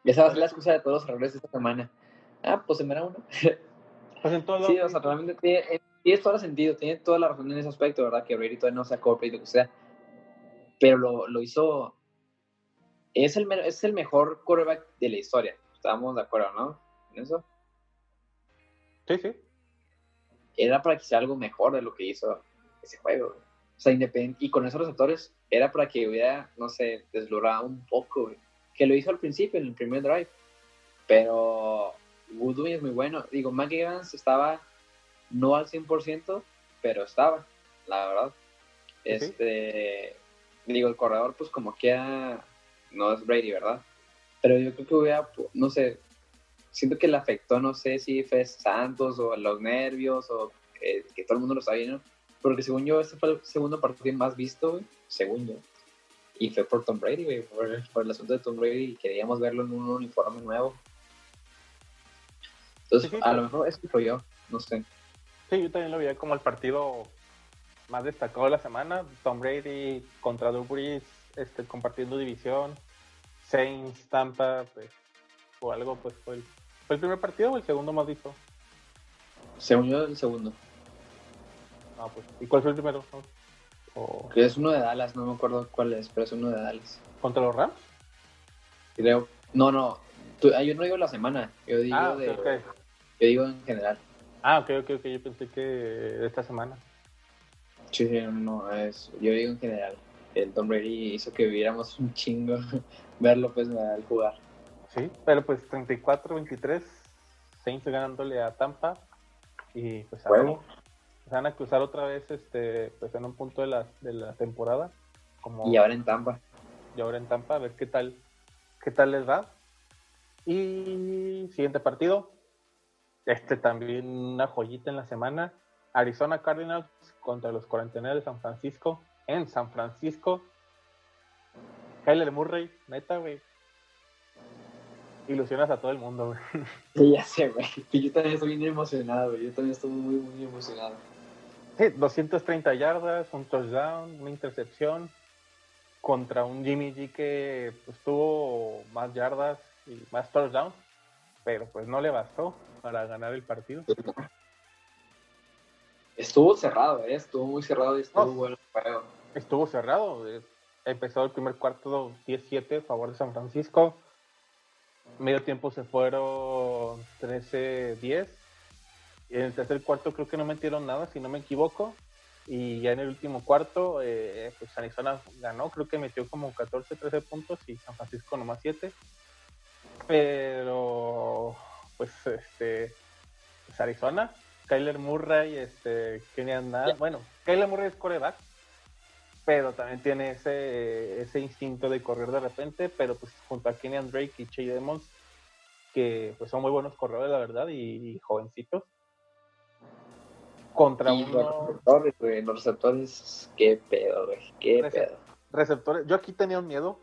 Esa va a ser la excusa de todos los errores de esta semana. Ah, pues se me da uno. pues en todo Sí, o sea, realmente tiene, eh, tiene todo el sentido, tiene toda la razón en ese aspecto, ¿verdad? Que Brady todavía no sacó y lo que sea. Pero lo, lo hizo. Es el, es el mejor quarterback de la historia. Estábamos de acuerdo, ¿no? En eso. Sí, sí. Era para que hiciera algo mejor de lo que hizo ese juego. güey. O sea, independiente. Y con esos receptores, era para que hubiera, no sé, deslorado un poco, güey. Que lo hizo al principio, en el primer drive. Pero Goodwin es muy bueno. Digo, Mac Evans estaba no al 100%, pero estaba, la verdad. Sí. Este, digo, el corredor, pues como queda, no es Brady, ¿verdad? Pero yo creo que hubiera, no sé, siento que le afectó, no sé si fue Santos o los nervios o eh, que todo el mundo lo está viendo. Porque según yo, este fue el segundo partido más visto, güey, según yo. Y fue por Tom Brady, güey, por, por el asunto de Tom Brady y queríamos verlo en un uniforme nuevo. Entonces, a lo mejor eso fue yo, no sé. Sí, yo también lo veía como el partido más destacado de la semana. Tom Brady contra Drew Brees, este, compartiendo división. Saints, Tampa, pues, o algo, pues fue el, fue el primer partido o el segundo más visto. Según yo, el segundo. No, pues, ¿y cuál fue el primero? no? O- Que es uno de Dallas, no me acuerdo cuál es, pero es uno de Dallas. ¿Contra los Rams? Creo. No, no. tú- ah, yo no digo la semana, yo digo, Ah, de, yo digo en general. Ah, ok, ok, ok. Yo pensé que de esta semana. Sí, sí, no, es, yo digo en general. El Tom Brady hizo que viviéramos un chingo verlo pues al jugar. Sí, pero pues 34-23, Saints ganándole a Tampa y pues a Bueno. se van a cruzar otra vez este pues en un punto de la, de la temporada como Y ahora en Tampa. y ahora en Tampa a ver qué tal qué tal les va y siguiente partido este también una joyita en la semana Arizona Cardinals contra los 49 de San Francisco en San Francisco Kyler Murray neta güey ilusionas a todo el mundo güey Sí, ya sé, güey. Yo también estoy bien emocionado, güey. Yo también estoy muy, muy emocionado. Sí, 230 yardas, un touchdown, una intercepción contra un Jimmy G que pues, tuvo más yardas y más touchdowns, pero pues no le bastó para ganar el partido. Estuvo cerrado, ¿eh? Estuvo muy cerrado y estuvo No. bueno juego. Estuvo cerrado, eh, empezó el primer cuarto 17 a favor de San Francisco, medio tiempo se fueron 13-10, y en el tercer cuarto creo que no metieron nada, si no me equivoco, y ya en el último cuarto, eh, pues Arizona ganó, creo que metió como 14, 13 puntos y San Francisco nomás 7. Pero, pues, este, pues Arizona, Kyler Murray, este, Kenyan Nada, bueno, Kyler Murray es coreback, pero también tiene ese, ese instinto de correr de repente, pero pues junto a Kenyan Drake y Chase Edmonds, que pues son muy buenos corredores, la verdad, y, y jovencitos. Contra Y los uno, receptores, güey. Los receptores, qué pedo, güey. Qué Recep- pedo. receptores. Yo aquí tenía un miedo.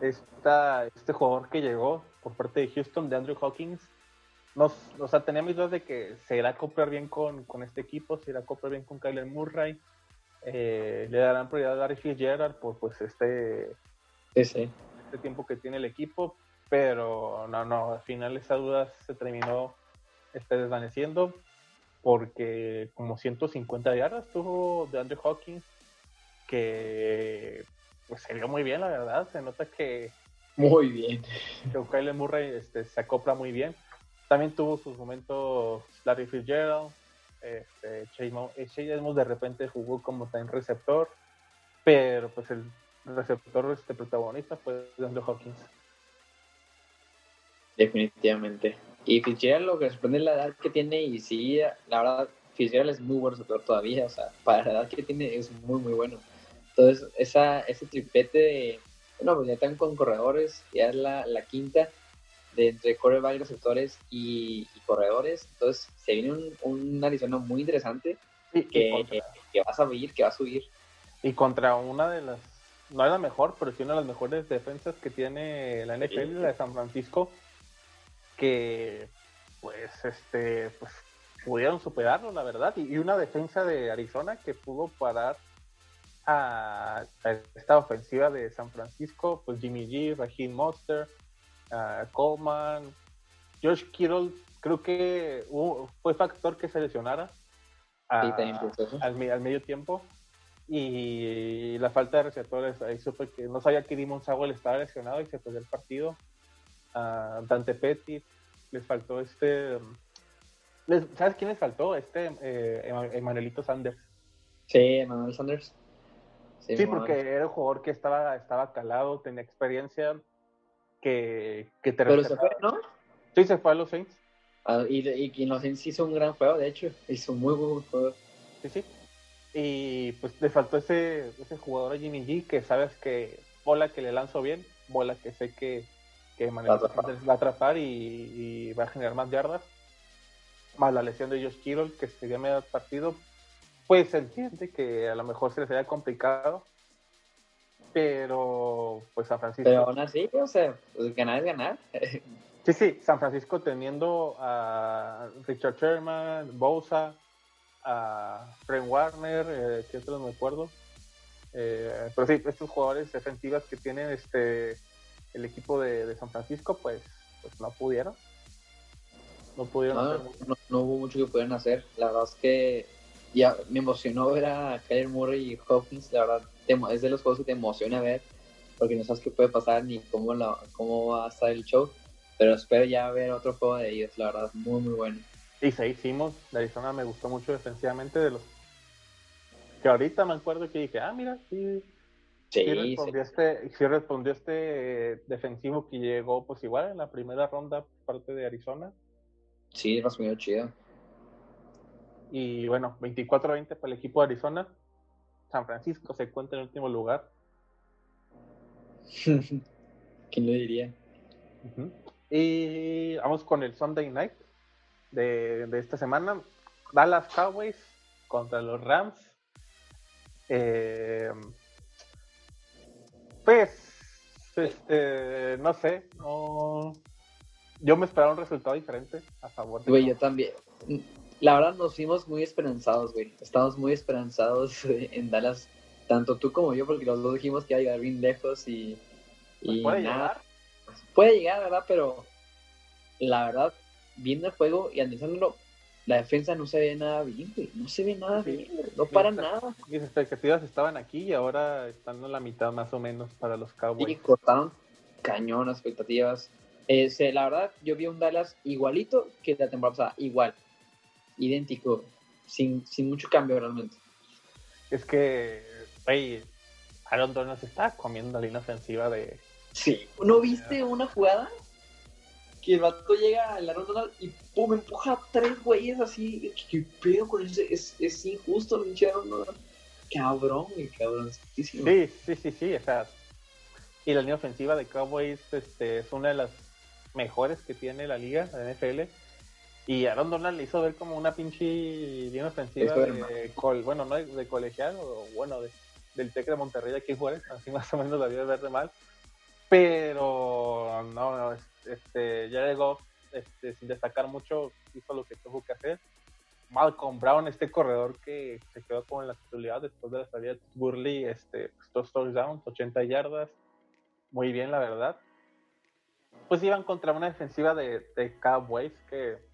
Esta, este jugador que llegó por parte de Houston, de Andrew Hawkins, nos, o sea, tenía mis dudas de que se irá a acoplar bien con, con este equipo, se irá a acoplar bien con Kyler Murray, eh, le darán prioridad a Larry Fitzgerald por pues este, Sí, sí. este tiempo que tiene el equipo, pero no, no, al final esa duda se terminó este, desvaneciendo porque como 150 yardas tuvo de Andrew Hawkins que pues se vio muy bien la verdad, se nota que, Muy bien. que Kyler Murray este, se acopla muy bien. También tuvo sus momentos Larry Fitzgerald, este, Chase eh, Chase Edmonds de repente jugó como también receptor, pero pues el receptor este protagonista fue Andrew Hawkins. Definitivamente. Y Fitzgerald lo que sorprende es la edad que tiene y sí, la verdad, Fitzgerald es muy buen receptor todavía, o sea, para la edad que tiene es muy, muy bueno. Entonces, esa, ese triplete de, bueno, pues ya están con corredores, ya es la, la quinta de entre coreback, receptores y, y corredores. Entonces, se viene un, un Arizona muy interesante que, contra, que va a subir, que va a subir. y contra una de las, no es la mejor, pero sí una de las mejores defensas que tiene la NFL, Sí. la de San Francisco, que pues este pues pudieron superarlo, la verdad, y, y una defensa de Arizona que pudo parar a, esta ofensiva de San Francisco, pues Jimmy G, Raheem Monster, Coleman, Josh Kittle, creo que fue factor que se lesionara al, medio tiempo. Y la falta de receptores, ahí supe que no sabía que Dimon Sawell estaba lesionado y se perdió el partido. Dante Pettit, les faltó este. ¿Sabes quién les faltó? Este eh, Emanuelito Sanders. Sí, Emanuel Sanders. Sí, porque era un jugador que estaba, estaba calado, tenía experiencia, que, que te Pero se fue, ¿no? Sí, se fue a los Saints. Ah, y, y, los Saints hizo un gran juego, de hecho. Hizo un muy buen juego. Sí, sí. Y pues le faltó ese, ese jugador a Jimmy G que sabes que bola que le lanzo bien, bola que sé que, que va a atrapar y, va a generar más yardas. Más la lesión de Josh Kittle que sería medio partido, pues se entiende que a lo mejor se les haya complicado, pero pues San Francisco. Pero aún así, o sea, pues, ganar es ganar. sí, sí, San Francisco teniendo a Richard Sherman, Bosa, a Frank Warner, eh, que otros no me acuerdo. Eh, pero sí, estos jugadores defensivas que tienen este el equipo de, San Francisco, pues, pues no pudieron. No pudieron. No, hubo mucho que pudieran hacer. La verdad es que ya me emocionó ver a Kyler Murray y Hopkins. La verdad, es de los juegos que te emociona ver, porque no sabes qué puede pasar ni cómo, la, cómo va a estar el show. Pero espero ya ver otro juego de ellos, la verdad, muy, muy bueno. Y se hicimos, la Arizona me gustó mucho defensivamente de los que ahorita me acuerdo que dije, ah, mira, sí, sí, respondió, Este, sí respondió este defensivo que llegó pues igual en la primera ronda parte de Arizona. Sí, respondió chido. Y bueno, 24-20 para el equipo de Arizona. San Francisco se encuentra en el último lugar. ¿Quién lo diría? Y vamos con el Sunday Night de, esta semana. Dallas Cowboys contra los Rams. Eh, pues, este, no sé, yo me esperaba un resultado diferente a favor de. yo también. La verdad, nos fuimos muy esperanzados, güey. Estamos muy esperanzados en Dallas, tanto tú como yo, porque los dos dijimos que iba a llegar bien lejos y. Pues puede llegar. Puede llegar, ¿verdad? Pero la verdad, viendo el juego y analizándolo, la defensa no se ve nada bien, güey. No se ve nada bien, No para nada. Mis expectativas estaban aquí y ahora están en la mitad más o menos para los Cowboys. Y cortaron cañón expectativas. Eh, la verdad, yo vi un Dallas igualito que la temporada pasada, igual. Idéntico, sin, sin mucho cambio realmente. Es que, güey, Aaron Donald se está comiendo la línea ofensiva de... Sí. ¿No viste una jugada que el vato llega al Aaron Donald y pum, empuja a tres güeyes así. ¿Qué pedo con eso? Es, es injusto, pinche Aaron Donald. Cabrón, cabrón. Sí, sí, sí, sí, o sea. Y la línea ofensiva de Cowboys este, es una de las mejores que tiene la liga, la NFL. Y Aaron Donald le hizo ver como una pinche línea ofensiva de, bueno, no de, colegial, o bueno, de, del Tec de Monterrey aquí Juárez, así más o menos la vio ver de mal. Pero no, no, este, ya llegó este, sin destacar mucho, hizo lo que tuvo que hacer. Malcolm Brown, este corredor que se quedó con la titularidad después de la salida de Burley, este, pues, dos touchdowns, 80 yardas, muy bien la verdad. Pues iban contra una defensiva de, de Cowboys que,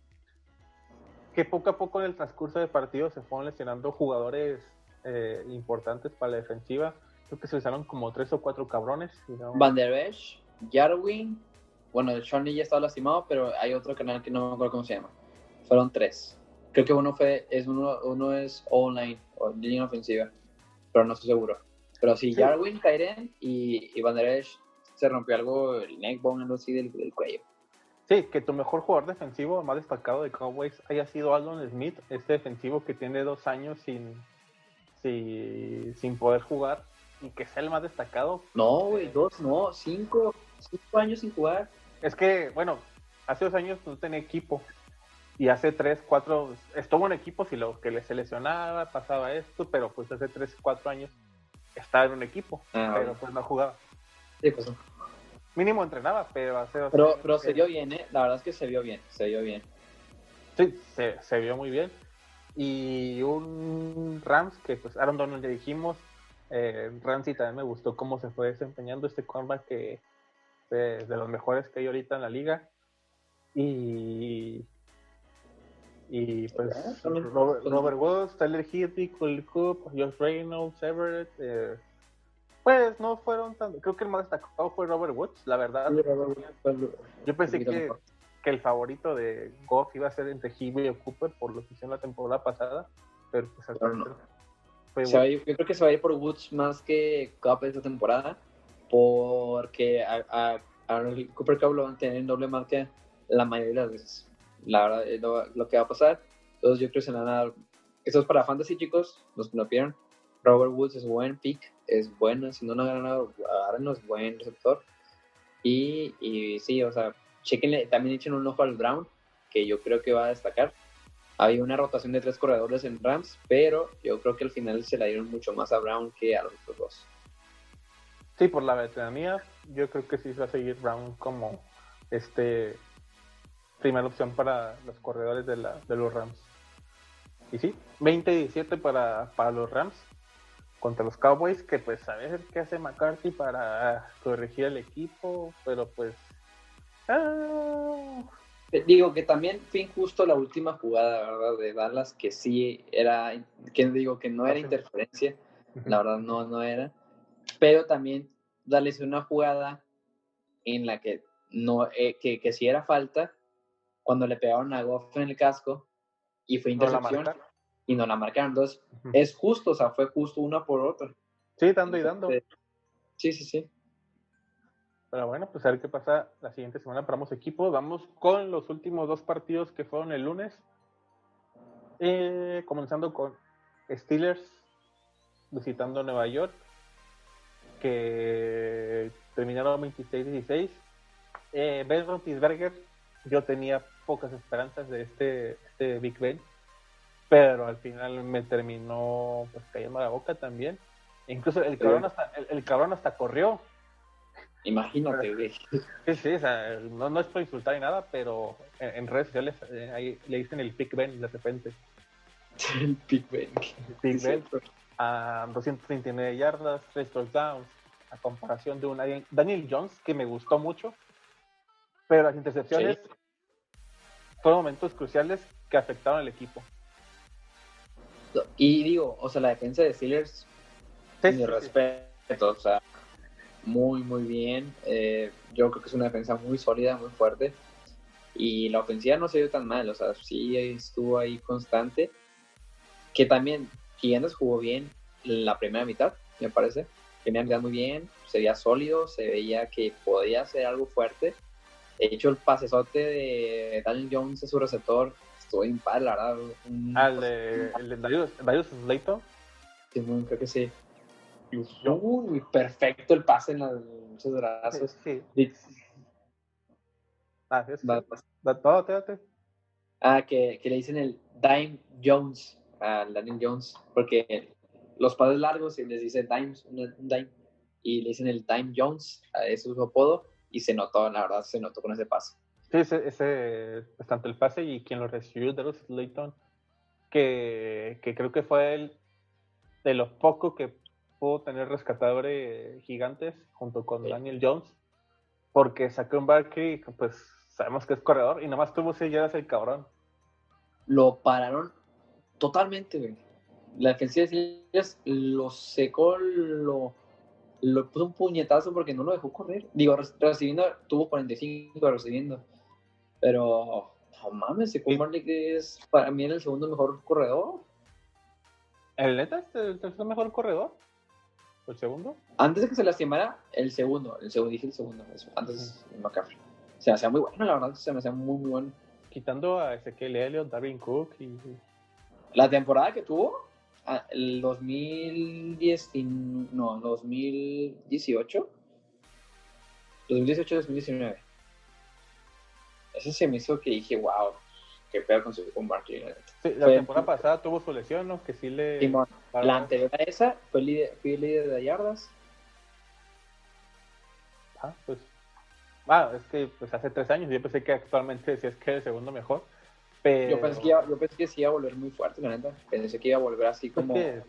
que poco a poco en el transcurso del partido se fueron lesionando jugadores eh, importantes para la defensiva. Creo que se usaron como tres o cuatro cabrones. Van der Esch, Jarwin, bueno, Sean ya estaba lastimado, pero hay otro canal que no me acuerdo cómo se llama. Fueron tres. Creo que uno fue, es uno, uno es online, o línea ofensiva, pero no estoy seguro. Pero sí, Jarwin, Kairen y, y Van Der Esch se rompió algo, el neckbone, algo así del, cuello. Sí, que tu mejor jugador defensivo, más destacado de Cowboys, haya sido Aldon Smith, este defensivo que tiene dos años sin, sin, sin poder jugar y que sea el más destacado. No, güey, dos, no, cinco, cinco años sin jugar. Es que, bueno, hace dos años no tenía equipo. Y hace tres, cuatro, estuvo en equipo si lo que le seleccionaba, pasaba esto, pero pues hace tres, cuatro años estaba en un equipo, ah, pero pues no jugaba. Sí, pues Mínimo entrenaba, pero hace dos Pero, pero se vio bien, ¿eh? La verdad es que se vio bien, se vio bien. Sí, se, se vio muy bien. Y un Rams que pues Aaron Donald le dijimos, Eh, Ramsey también me gustó cómo se fue desempeñando este cornerback que es de los mejores que hay ahorita en la liga. Y y pues Robert, Robert, Woods, Tyler Hitty, Cole Coop, Josh Reynolds, Everett, eh, pues no fueron tan. Creo que el más destacado fue Robert Woods, la verdad. Yo pensé que, que, el favorito de Goff iba a ser entre Hibby y Cooper por lo que hicieron la temporada pasada, pero pues al no. yo creo que se va a ir por Woods más que Cup esta temporada, porque a, a, a Cooper Cup lo van a tener en doble marca la mayoría de las veces. La verdad es lo, que va a pasar. Entonces yo creo que se van a dar. Esto es para fantasy, chicos, los que no vieron. Robert Woods es buen pick, es bueno. Si no, no no es buen receptor. Y, y sí, o sea, chequenle, también echen un ojo al Brown, que yo creo que va a destacar. Había una rotación de tres corredores en Rams, pero yo creo que al final se la dieron mucho más a Brown que a los otros dos. Sí, por la veteranía, yo creo que sí va a seguir Brown como este primera opción para los corredores de, la, de los Rams. Y sí, 20-17 para, para los Rams contra los Cowboys, que pues a ver qué hace McCarthy para corregir el equipo, pero pues... Ah. Digo que también fue injusto la última jugada, ¿verdad? De Dallas, que sí era, que digo que no era interferencia, la verdad no, no era, pero también darles una jugada en la que no, eh, que, que sí era falta, cuando le pegaron a Goff en el casco y fue intercepción y no la marcaron. Entonces, es justo, o sea, fue justo una por otra. Sí, dando y dando. Sí, sí, sí. Pero bueno, pues a ver qué pasa la siguiente semana para ambos equipos. Vamos con los últimos dos partidos que fueron el lunes. Eh, comenzando con Steelers visitando Nueva York, que terminaron 26-16. Eh, ben Roethlisberger, yo tenía pocas esperanzas de este, este Big Ben, pero al final me terminó pues cayendo la boca también. Incluso el cabrón hasta, el, cabrón hasta corrió. Imagínate, güey. Sí, sí, o sea, no, no es por insultar ni nada, pero en, redes sociales eh, ahí le dicen el Big Ben de repente. El Big Ben. Big Ben a 239 yardas, 3 touchdowns, a comparación de un Daniel Jones, que me gustó mucho, pero las intercepciones fueron momentos cruciales que afectaron al equipo. Y digo, o sea, la defensa de Steelers, mi respeto, o sea, muy, muy bien. Eh, yo creo que es una defensa muy sólida, muy fuerte. Y la ofensiva no se dio tan mal, o sea, sí estuvo ahí constante. Que también Gigantes jugó bien la primera mitad, me parece. Primera mitad muy bien, se veía sólido, se veía que podía hacer algo fuerte. De hecho, el pasesote de Daniel Jones a su receptor estuvo bien padre, la verdad. ah, el de, el de Darius, Darius Slayton. Sí, creo que sí. Uy, perfecto el pase en los brazos. Sí. sí. Ah, Ah, que, que, le dicen el Dime Jones a Daniel Jones, porque los pases largos y les dice Dimes, un Dime, y le dicen el Dime Jones, ese es su apodo, y se notó, la verdad, se notó con ese pase. Sí, ese, ese tanto el pase y quien lo recibió, los Slayton, que, que creo que fue el de los pocos que pudo tener rescatadores gigantes junto con Daniel Jones, porque sacó un Barkley, pues sabemos que es corredor y nomás tuvo seis yardas el cabrón. Lo pararon totalmente, güey. La defensiva de lo secó, lo lo puso un puñetazo porque no lo dejó correr. Digo, recibiendo, tuvo 45 recibiendo. Pero, no mames, Saquon Barkley es para mí el segundo mejor corredor. ¿El neta es el tercer mejor corredor? ¿El segundo? Antes de que se lastimara, el segundo. El segundo, dije el segundo. Antes de McCaffrey. Se me hacía muy bueno, la verdad, se me hacía muy, muy bueno. Quitando a Ezequiel Elliott, Darwin Cook y... La temporada que tuvo, Ah, el 2010, no, 2018. 2018-2019. Ese se me hizo que dije, wow, qué pedo con su con Barkley. la temporada pasada tuvo su lesión, ¿no? Que sí le. la anterior a esa fue líder, fui líder de yardas. Ah, pues. Ah, es que pues hace tres años yo pensé que actualmente sí es que el segundo mejor. Yo, pensé que iba, yo pensé que sí iba a volver muy fuerte, la neta. Pensé que iba a volver así como. Pues,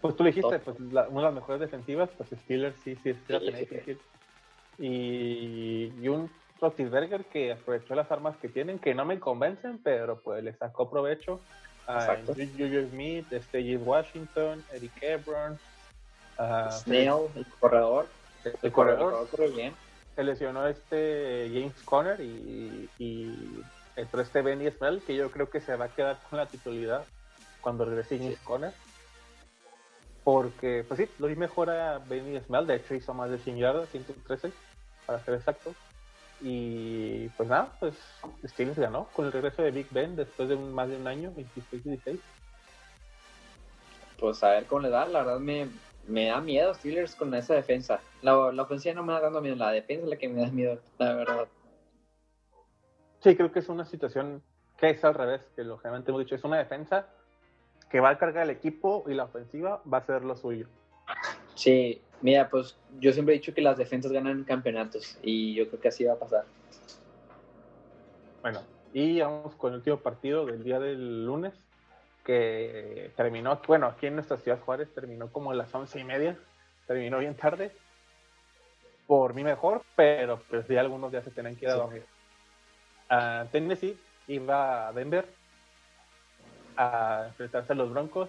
Pues tú le dijiste, pues una de las mejores defensivas, pues Steelers sí, sí, sí, sí, Y, y un Rotisberger que aprovechó las armas que tienen, que no me convencen, pero pues le sacó provecho a Juju Smith, este Washington, Eric Ebron, Snail, el corredor. El, corredor, bien. Se lesionó este James Conner y, y entró este Benny Smell, que yo creo que se va a quedar con la titularidad cuando regrese James Conner. Porque, pues sí, lo vi mejor a Benny Smell, de hecho hizo más de 100 yardas, 113, para ser exacto. Y pues nada, pues Steelers ganó con el regreso de Big Ben después de más de un año, 26-16. Pues a ver cómo le da, la verdad me, me da miedo Steelers con esa defensa. La, la ofensiva no me da dando miedo, la defensa es la que me da miedo, la verdad. Sí, creo que es una situación que es al revés, que lo generalmente hemos dicho, es una defensa que va a cargar el equipo y la ofensiva va a ser lo suyo. Sí, mira, pues yo siempre he dicho que las defensas ganan campeonatos y yo creo que así va a pasar. Bueno, y vamos con el último partido del día del lunes, que terminó, bueno, aquí en nuestra ciudad Juárez terminó como a las once y media, terminó bien tarde, por mí mejor, pero pues ya algunos ya se tenían que ir a dormir. Uh, Tennessee iba a Denver a enfrentarse a los Broncos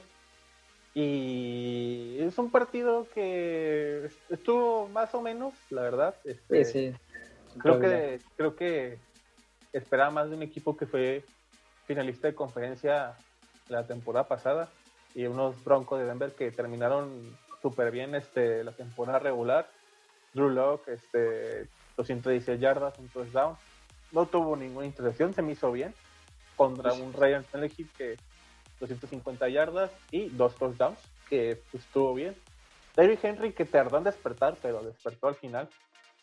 y es un partido que estuvo más o menos, la verdad. Este, sí, sí. Creo que, creo que esperaba más de un equipo que fue finalista de conferencia la temporada pasada y unos Broncos de Denver que terminaron súper bien este, la temporada regular. Drew Locke, este, 216 yardas, un touchdown. No tuvo ninguna intercepción, se me hizo bien. Contra un Ryan Tannehill que 250 yardas y dos touchdowns, que pues, estuvo bien. David Henry que tardó en despertar, pero despertó al final.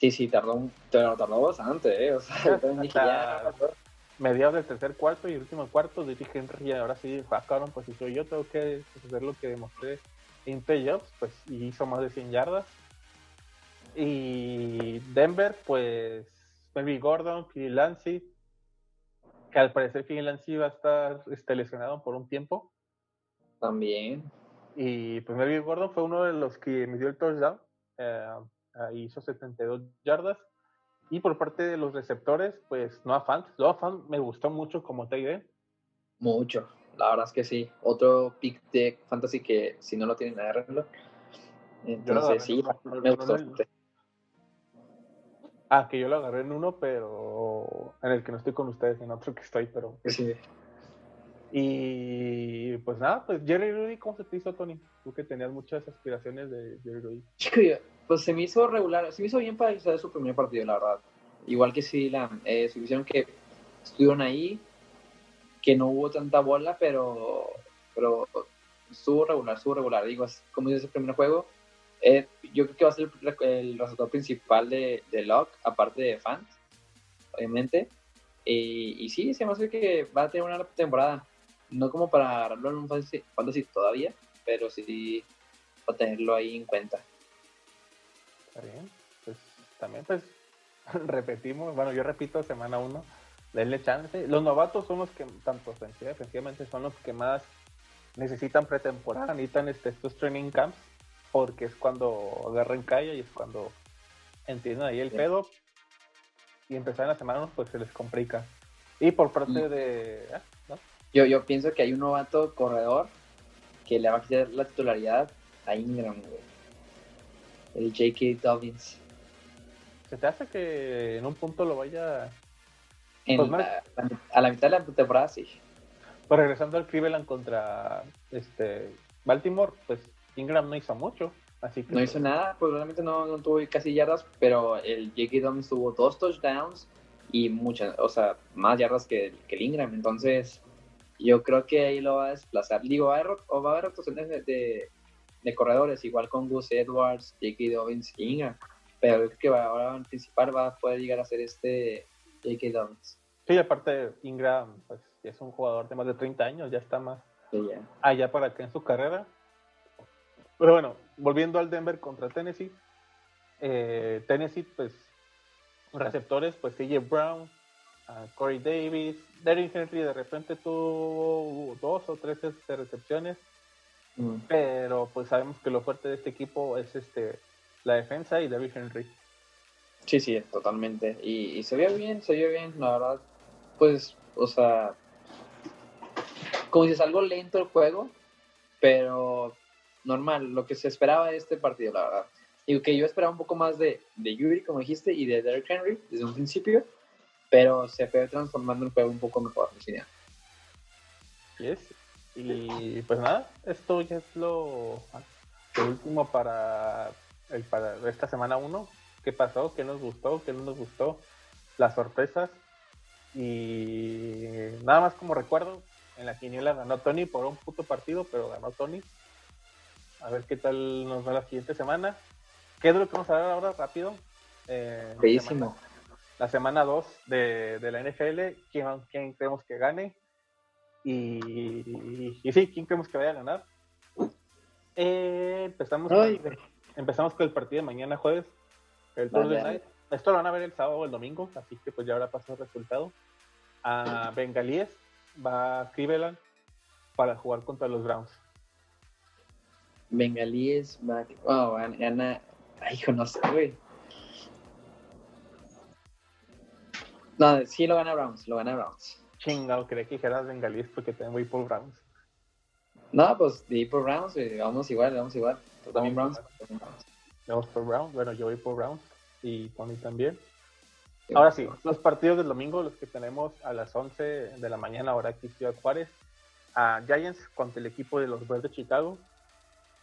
Sí, sí, tardó, tardó bastante, ¿eh? O sea, mediados del tercer cuarto y último cuarto, David Henry ahora sí dijo, pues si soy yo, tengo que hacer lo que demostré en playoffs, pues y hizo más de 100 yardas. Y Denver, pues Melvin Gordon, Phil Lancy, que al parecer Phil Lancy va a estar este, lesionado por un tiempo. También. Y pues Melvin Gordon fue uno de los que me dio el touchdown. Eh, hizo 72 yardas. Y por parte de los receptores, pues Noah Fant. Noah Fant me gustó mucho como TD. Mucho, la verdad es que sí. Otro pick de fantasy que si no lo tienen, agárrenlo. Entonces, sí, me gustó Ah, que yo lo agarré en uno, pero en el que no estoy con ustedes, en otro que estoy, pero. Sí. Y pues nada, pues Jerry Rudy, ¿cómo se te hizo, Tony? Tú que tenías muchas aspiraciones de Jerry Rudy. Pues se me hizo regular, se me hizo bien para ser su primer partido, la verdad. Igual que sí, la, eh, se hicieron que estuvieron ahí, que no hubo tanta bola, pero, pero estuvo regular, estuvo regular. Digo, como dice el primer juego, eh, yo creo que va a ser el, resultado principal de, de Locke, aparte de fans, obviamente. Y, sí, se me hace que va a tener una temporada. No como para agarrarlo en un fantasy, todavía, pero sí para tenerlo ahí en cuenta. Está bien. Pues también, pues, repetimos. Bueno, yo repito semana uno. Denle chance. Los novatos son los que, tanto son los que más necesitan pretemporada, necesitan este, estos training camps porque es cuando agarran calle y es cuando entienden ahí el pedo y empezar en la semana pues se les complica. Y por parte de... ¿ah? Yo, yo pienso que hay un novato corredor que le va a quitar la titularidad a Ingram, El J.K. Dobbins. ¿Se te hace que en un punto lo vaya... Pues a la mitad de la temporada, sí. Pues regresando al Cleveland contra este Baltimore, pues Ingram no hizo mucho. Así que no hizo nada, pues realmente no, no tuvo casi yardas, pero el J.K. Dobbins tuvo dos touchdowns y muchas, o sea, más yardas que, que el Ingram. Entonces, yo creo que ahí lo va a desplazar. Digo, va a haber, o va a haber rotaciones de, de, corredores, igual con Gus Edwards, J.K. Dobbins y Ingram. Pero creo que ahora en principal va a poder llegar a ser este J.K. Dobbins. Sí, aparte Ingram pues, es un jugador de más de 30 años, ya está más allá para que en su carrera. Pero bueno, volviendo al Denver contra Tennessee. Eh, Tennessee, pues, receptores, pues CJ Brown, uh, Corey Davis, Derrick Henry de repente tuvo dos o tres este, recepciones. Mm. Pero pues sabemos que lo fuerte de este equipo es este la defensa y David Henry. Sí, sí, totalmente. Y, se vio bien, se vio bien, la verdad. Pues, o sea, como dices, algo lento el juego, pero normal, lo que se esperaba de este partido, la verdad. Digo que yo esperaba un poco más de, de Yuri, como dijiste, y de Derrick Henry desde un principio, pero se fue transformando el juego un poco mejor, decía. Yes. Y pues nada, esto ya es lo, último para, el, para esta semana 1. ¿Qué pasó? ¿Qué nos gustó? ¿Qué no nos gustó? Las sorpresas. Y nada más como recuerdo, en la quiniela ganó Tony por un puto partido, pero ganó Tony. A ver qué tal nos va la siguiente semana. ¿Qué es lo que vamos a ver ahora rápido? Eh, la semana 2 de, la NFL. ¿Quién, ¿Quién creemos que gane? Y, y, sí, ¿quién creemos que vaya a ganar? Eh, empezamos, con, empezamos con el partido de mañana jueves, el Thursday Night. Esto lo van a ver el sábado o el domingo, así que pues ya habrá pasado el resultado. A Bengalíes va a Cleveland para jugar contra los Browns. Bengalíes a... Oh, gana... Ay, hijo, no sé, güey. No, sí lo gana Browns, lo gana Browns. Chingado, creí que dijeras bengalíes porque tengo ir por Browns. No, pues de ir por Browns, vamos igual, vamos igual. ¿Tú también Browns? Vamos por Browns, bueno, yo voy por Browns y Tony también. Ahora sí, los partidos del domingo, los que tenemos a las 11 de la mañana, ahora aquí Ciudad Juárez. A Giants contra el equipo de los Bears de Chicago.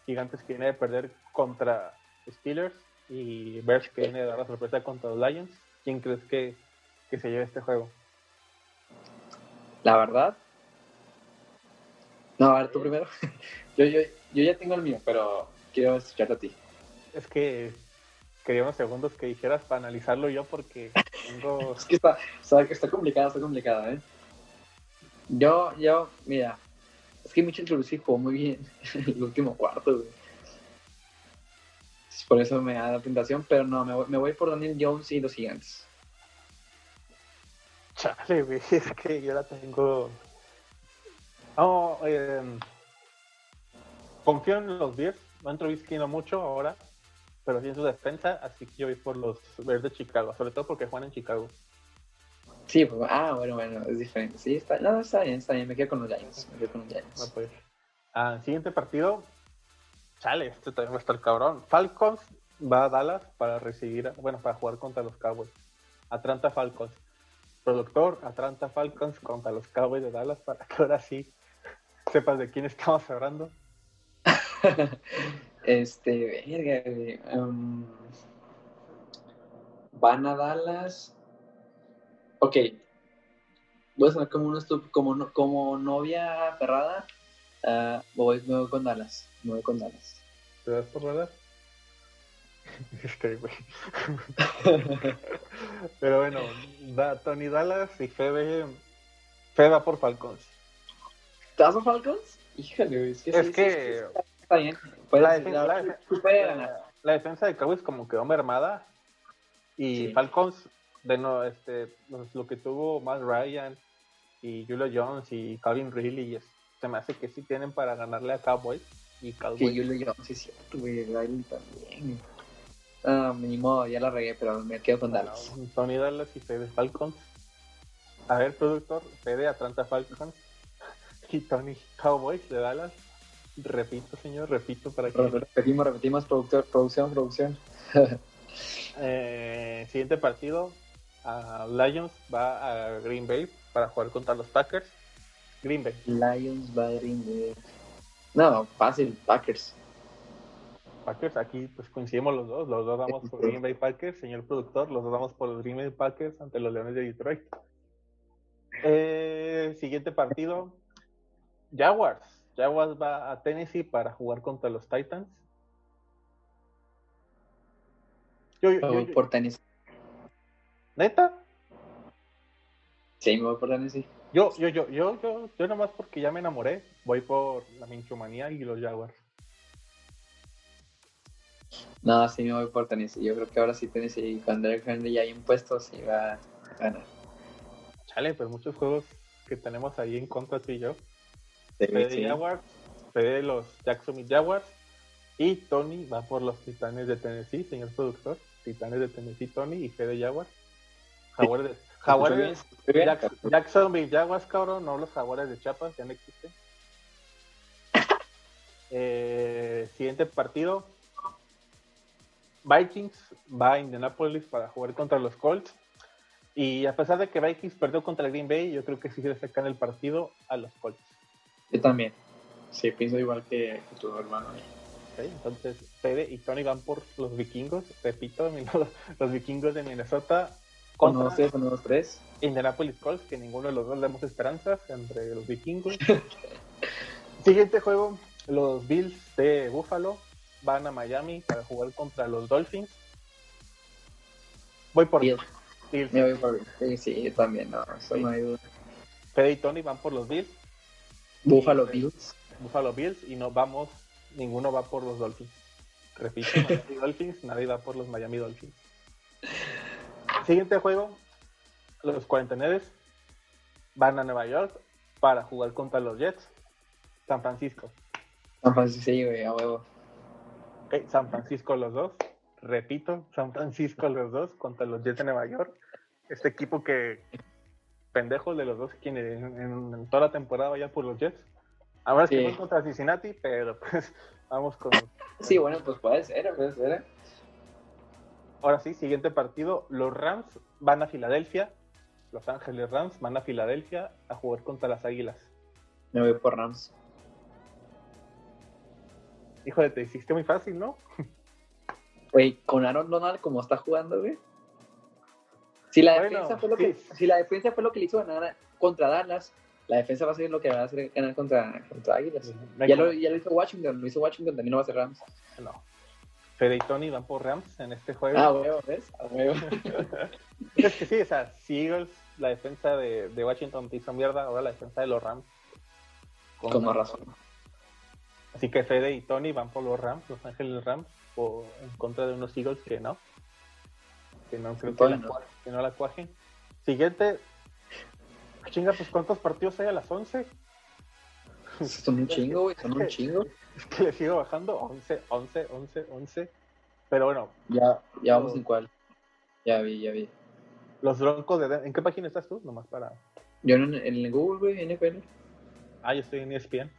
Gigantes que viene de perder contra Steelers. Y Bears que viene de dar la sorpresa contra los Lions. ¿Quién crees que, que se lleve este juego? La verdad. No, a ver, tú primero. yo, yo, yo ya tengo el mío, pero quiero escucharte a ti. Es que quería unos segundos que dijeras para analizarlo yo porque tengo... es que está, está, está complicado, está complicado, ¿eh? Yo, yo, mira, es que Mitchell Trubisky jugó muy bien el último cuarto, güey. Por eso me da la tentación, pero no, me voy, me voy por Daniel Jones y los gigantes. Chale, güey, es que yo la tengo. No, eh, confío en los 10. No entro no mucho ahora, pero sí en su defensa, así que yo voy por los Bears de Chicago, sobre todo porque juegan en Chicago. Sí, pues, ah, bueno, bueno, es diferente. Sí, está, no, está bien, está bien, me quedo con los Giants. Me quedo con los Giants. pues. Ah, siguiente partido, chale, este también va a estar cabrón. Falcons va a Dallas para recibir, bueno, para jugar contra los Cowboys. Atlanta Falcons productor Atlanta Falcons contra los Cowboys de Dallas para que ahora sí sepas de quién estamos hablando. este, verga, um, van a Dallas. Ok. Voy a sonar como, una como, como novia aferrada. Uh, voy, me voy con Dallas. Me voy con Dallas. ¿Te das por Dallas? Este, güey. Pero bueno, da Tony Dallas y Fede. Fede va por Falcons. ¿Te vas por Falcons? Híjole, es que. Es que está bien. La defensa, la, defensa, de Cowboys como quedó mermada. Y Falcons, de no, este, lo que tuvo más Ryan y Julio Jones y Calvin Ridley, se me hace que sí tienen para ganarle a Cowboys. Y Cowboys. Que Julio Jones, sí, cierto, güey. Riley también. Ah, ni modo, ya la regué, pero me quedo con Dallas. Tony Dallas y Fede Falcons. A ver, productor, Fede Atlanta Falcons y Tony Cowboys de Dallas. Repito, señor, repito para que. Repetimos, repetimos, productor, producción, producción. eh, siguiente partido: Lions va a Green Bay para jugar contra los Packers. Green Bay. Lions va a Green Bay. No, fácil, Packers. Packers, aquí pues coincidimos los dos, los dos damos por Green Bay Packers, señor productor, los dos damos por los Green Bay Packers ante los Leones de Detroit. Eh, siguiente partido, Jaguars. Jaguars va a Tennessee para jugar contra los Titans. Yo, yo, por Tennessee. ¿Neta? Sí, me voy por Tennessee. Yo, yo, yo, yo, yo, yo nomás porque ya me enamoré, voy por la minchomanía y los Jaguars. No, sí me voy por Tennessee. Yo creo que ahora sí Tennessee, cuando Derek Henry ya hay impuesto, sí va a ganar. Chale, pues muchos juegos que tenemos ahí en contra tú y yo. Sí, sí. Fede los Jacksonville Jaguars y Tony va por los Titanes de Tennessee, señor productor. Titanes de Tennessee, Tony y Fede Jaguars. Jaguares Jaguares, Jacksonville Jaguars, cabrón, no los Jaguares de Chiapas, ya no existen. Eh, siguiente partido. Vikings va a Indianapolis para jugar contra los Colts. Y a pesar de que Vikings perdió contra Green Bay, yo creo que sí le sacan el partido a los Colts. Yo también. Sí, pienso igual que, tu hermano. entonces, Fede y Tony van por los vikingos. Repito, los vikingos de Minnesota contra los tres. Indianapolis Colts, que ninguno de los dos le damos esperanzas entre los vikingos. Siguiente juego, los Bills de Buffalo van a Miami para jugar contra los Dolphins. Voy por Bills. Me voy por Bills. Sí, sí, también, no, eso no hay duda. Fede y Tony van por los Bills. Buffalo Bills. Buffalo Bills y no vamos, ninguno va por los Dolphins. Repito, Miami Dolphins, nadie va por los Miami Dolphins. Siguiente juego, los 49 van a Nueva York para jugar contra los Jets. San Francisco. San Francisco, sí, güey, a huevo. San Francisco los dos. Repito, San Francisco los dos contra los Jets de Nueva York. Este equipo que pendejos de los dos quien en, toda la temporada vaya por los Jets. Ahora sí. es que contra Cincinnati, pero pues vamos con. Sí, bueno, pues puede ser, puede ser. Ahora sí, siguiente partido. Los Rams van a Filadelfia. Los Ángeles Rams van a Filadelfia a jugar contra las Águilas. Me voy por Rams. Híjole, te hiciste muy fácil, ¿no? Güey, con Aaron Donald, como está jugando, güey. Si la, defensa fue lo que, si la defensa fue lo que le hizo ganar contra Dallas, la defensa va a ser lo que va a hacer ganar contra, contra Águilas. Ya lo, ya lo hizo Washington, lo hizo Washington, también no va a ser Rams. No. Fede y Tony van por Rams en este juego. Ah, huevo, ¿ves? A huevo. es que sí, o sea, si Eagles, la defensa de, de Washington te hizo mierda, ahora la defensa de los Rams. Con, más razón. Así que Fede y Tony van por los Rams, Los Ángeles Rams, por, en contra de unos Eagles que no. Que no creo que, la, que no la cuajen. Siguiente. Chinga, pues ¿cuántos partidos hay a las 11? Son un chingo, güey, son un chingo. Es que le sigo bajando 11, 11, 11, 11. Pero bueno. Ya, ya vamos en cuál. Ya vi, ya vi. Los Broncos de... ¿En qué página estás tú? Nomás para... Yo en, en Google, güey, NFL. Ah, yo estoy en ESPN.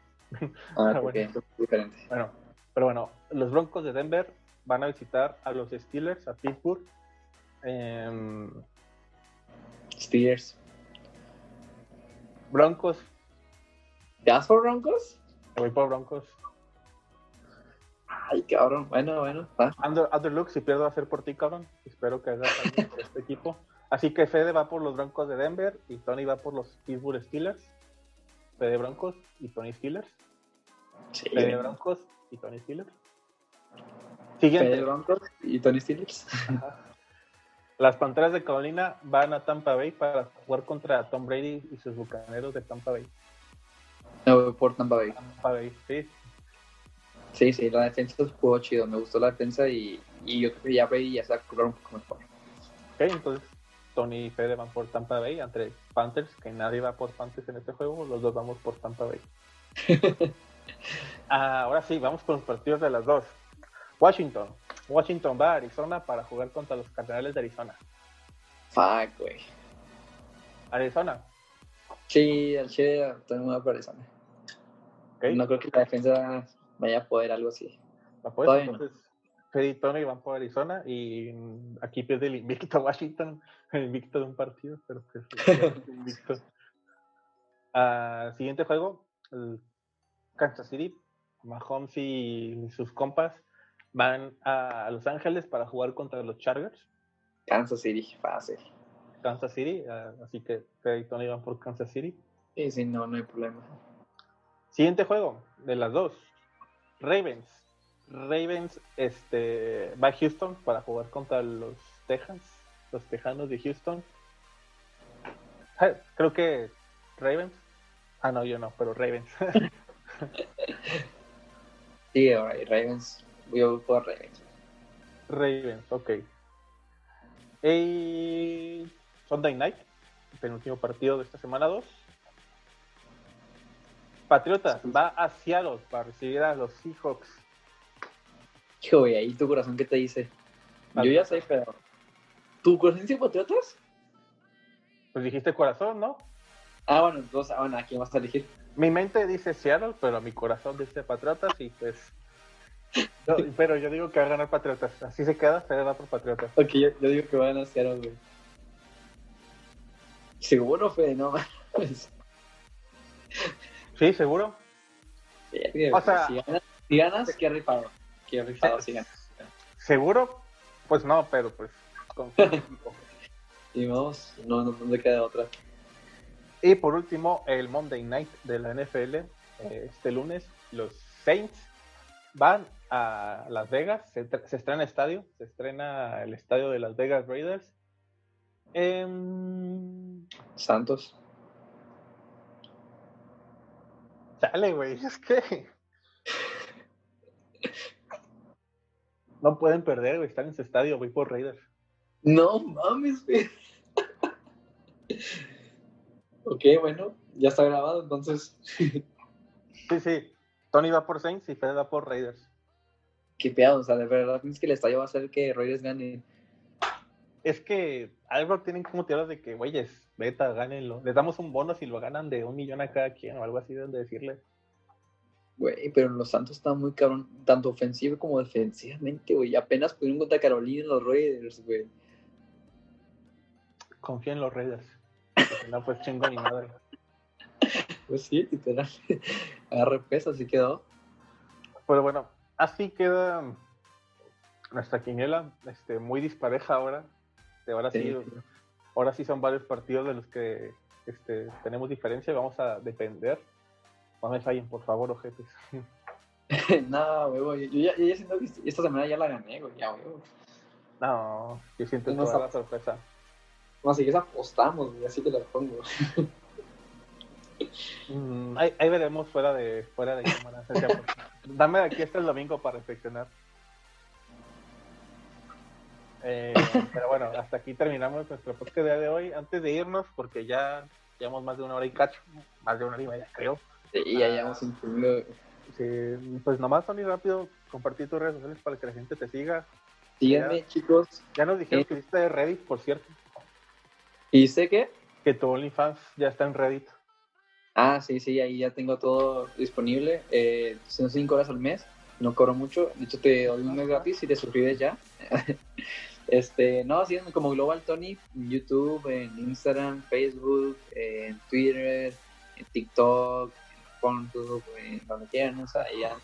Ah, bueno. diferente. Bueno, pero bueno, los Broncos de Denver van a visitar a los Steelers, a Pittsburgh. Eh, Steelers. Broncos. ¿Te vas por Broncos? voy por Broncos. Ay, cabrón. Bueno, bueno. Under, underlook, si pierdo va a ser por ti, cabrón. Espero que hagas por este equipo. Así que Fede va por los Broncos de Denver y Tony va por los Pittsburgh Steelers. Fede Broncos y Tony Steelers. Sí. Fede Broncos y Tony Steelers. Siguiente. Fede Broncos y Tony Steelers. Las Panteras de Carolina van a Tampa Bay para jugar contra Tom Brady y sus bucaneros de Tampa Bay. No, por Tampa Bay. Tampa Bay, sí. Sí, sí, la defensa jugó chido. Me gustó la defensa y, y yo creo que ya Brady ya se va a curar un poco mejor. Ok, entonces Tony y Fede van por Tampa Bay entre Panthers, que nadie va por Panthers en este juego. Los dos vamos por Tampa Bay. Ah, ahora sí, vamos con los partidos de las dos. Washington. Washington va a Arizona para jugar contra los Cardenales de Arizona. Fuck, güey. Arizona. Sí, al Che también va para Arizona. Okay. No creo que la defensa vaya a poder algo así. pues, entonces, Fede y Tony van por Arizona y aquí pierde el invicto Washington, el invicto de un partido, pero pues invicto. Uh, siguiente juego, el Kansas City, Mahomes y sus compas van a Los Ángeles para jugar contra los Chargers. Kansas City, fácil. Kansas City, uh, así que Fede y Tony van por Kansas City. Sí, sí, no, no hay problema. Siguiente juego, de las dos. Ravens. Ravens este, va a Houston para jugar contra los Texans, los Tejanos de Houston. Creo que Ravens. Ah, no, yo no, pero Ravens. sí, Ravens. Voy a por Ravens. Ravens, ok. Y Sunday Night, penúltimo partido de esta semana 2. Patriotas va a Seattle para recibir a los Seahawks. Hijo, güey, ahí tu corazón, ¿qué te dice? Yo ya sé, pero. ¿Tu corazón dice Patriotas? Pues dijiste corazón, ¿no? Ah, bueno, entonces, ah, bueno, ¿a quién vas a elegir? Mi mente dice Seattle, pero mi corazón dice Patriotas y pues. No, pero yo digo que va a ganar Patriotas. Así se queda, se va por Patriotas. Ok, yo, yo digo que va a ganar Seattle, güey. Seguro, Fede, no. Sí, seguro. Verga, O sea- si ganas, si ganas, qué rifado. Qué rifado si ganas. ¿Seguro? Pues no, pero pues. Y vamos, no, no, no me queda otra. Y por último, el Monday Night de la NFL. eh, Este lunes, los Saints van a Las Vegas. Se, se estrena estadio. Se estrena el estadio de Las Vegas Raiders. Em, Santos. Chale, güey, es que. No pueden perder, güey. Están en su estadio, voy por Raiders. No mames, güey. ok, bueno, ya está grabado, entonces. Sí, sí. Tony va por Saints y Fede va por Raiders. Qué pedo, o sea, de verdad es que el estadio va a hacer que Raiders gane. Es que algo tienen que motivarlos de que, güeyes, beta, gánenlo. Les damos un bono si lo ganan de un millón a cada quien o algo así deben de decirle. Güey, pero los Santos están muy cabrón, tanto ofensivo como defensivamente, güey. Apenas pudieron contra Carolina en los Raiders, güey. Confía en los Raiders. No, pues chingo ni madre. Pues sí, literal. Agarre peso, así quedó. Pero bueno, así queda nuestra quiniela, este, muy dispareja ahora. De ahora sí, Sí. ahora sí son varios partidos de los que este, tenemos diferencia y vamos a depender. No me fallen, por favor, ojetes. no, güey. Yo ya, yo ya siento que esta semana ya la gané, güey. Ya, güey. No, yo siento que No va a sab- dar sorpresa. No, si apostamos, güey, así te la pongo. Mm, ahí, ahí veremos fuera de fuera de cámara. Dame aquí hasta el domingo para reflexionar. Eh, pero bueno, hasta aquí terminamos nuestro podcast de hoy. Antes de irnos, porque ya llevamos más de una hora y cacho, más de una hora y media, creo. Sí, ya llevamos incluido. Sí, pues nomás, Tony, rápido, compartir tus redes sociales para que la gente te siga. Síganme, chicos. Ya nos dijeron Sí. que hiciste Reddit, por cierto, ¿Y sé qué? que tu OnlyFans ya está en Reddit. Ah, sí, sí, ahí ya tengo todo disponible. Eh, son 5 horas al mes, no cobro mucho. De hecho, te doy un mes gratis si te suscribes ya. este, no, síganme como Global Tony en YouTube, en Instagram, Facebook, en Twitter, en TikTok, en Pornhub, en donde quieran, o sea, ya.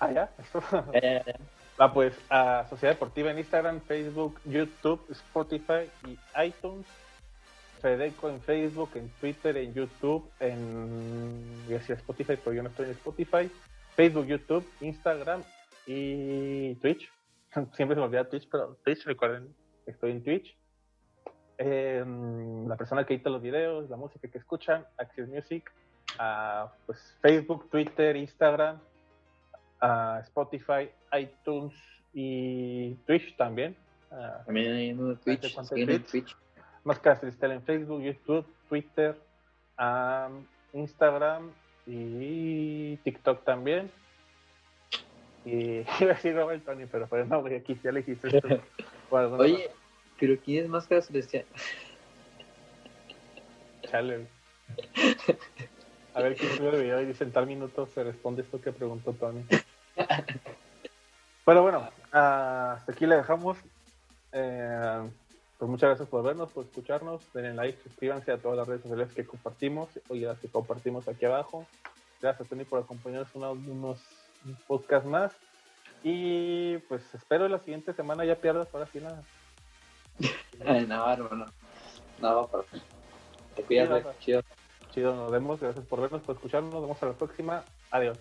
Ah, ya, esto. Ya, ya, ya. Ah, pues a Sociedad Deportiva en Instagram, Facebook, YouTube, Spotify y iTunes. Fedeco en Facebook, en Twitter, en YouTube, en. Yo decía Spotify, pero yo no estoy en Spotify. Facebook, YouTube, Instagram y Twitch. Siempre se me olvida Twitch, pero Twitch, recuerden, estoy en Twitch. Em, la persona que edita los videos, la música que escuchan, Access Music, ah, pues Facebook, Twitter, Instagram, a Spotify, iTunes y Twitch también. También hay uno de Twitch, en Twitch. Cristal en Facebook, YouTube, Twitter, am, Instagram y TikTok también. Y iba a decir Robert Tony, pero, pero no, güey, aquí ya le dijiste esto. Oye, pero ¿quién es Máscara Celestial? Chale. A ver quién sube el video y dice en tal minuto se responde esto que preguntó Tony. Pero bueno, hasta aquí le dejamos. Eh, pues muchas gracias por vernos, por escucharnos. Denle like, suscríbanse a todas las redes sociales que compartimos y las que compartimos aquí abajo. Gracias, Tony, por acompañarnos unos, unos podcasts más. Y pues espero la siguiente semana ya pierdas ahora sí nada. No, hermano. No, pero te cuidas. Chido. Chido, nos vemos. Gracias por vernos, por escucharnos. Nos vemos a la próxima. Adiós.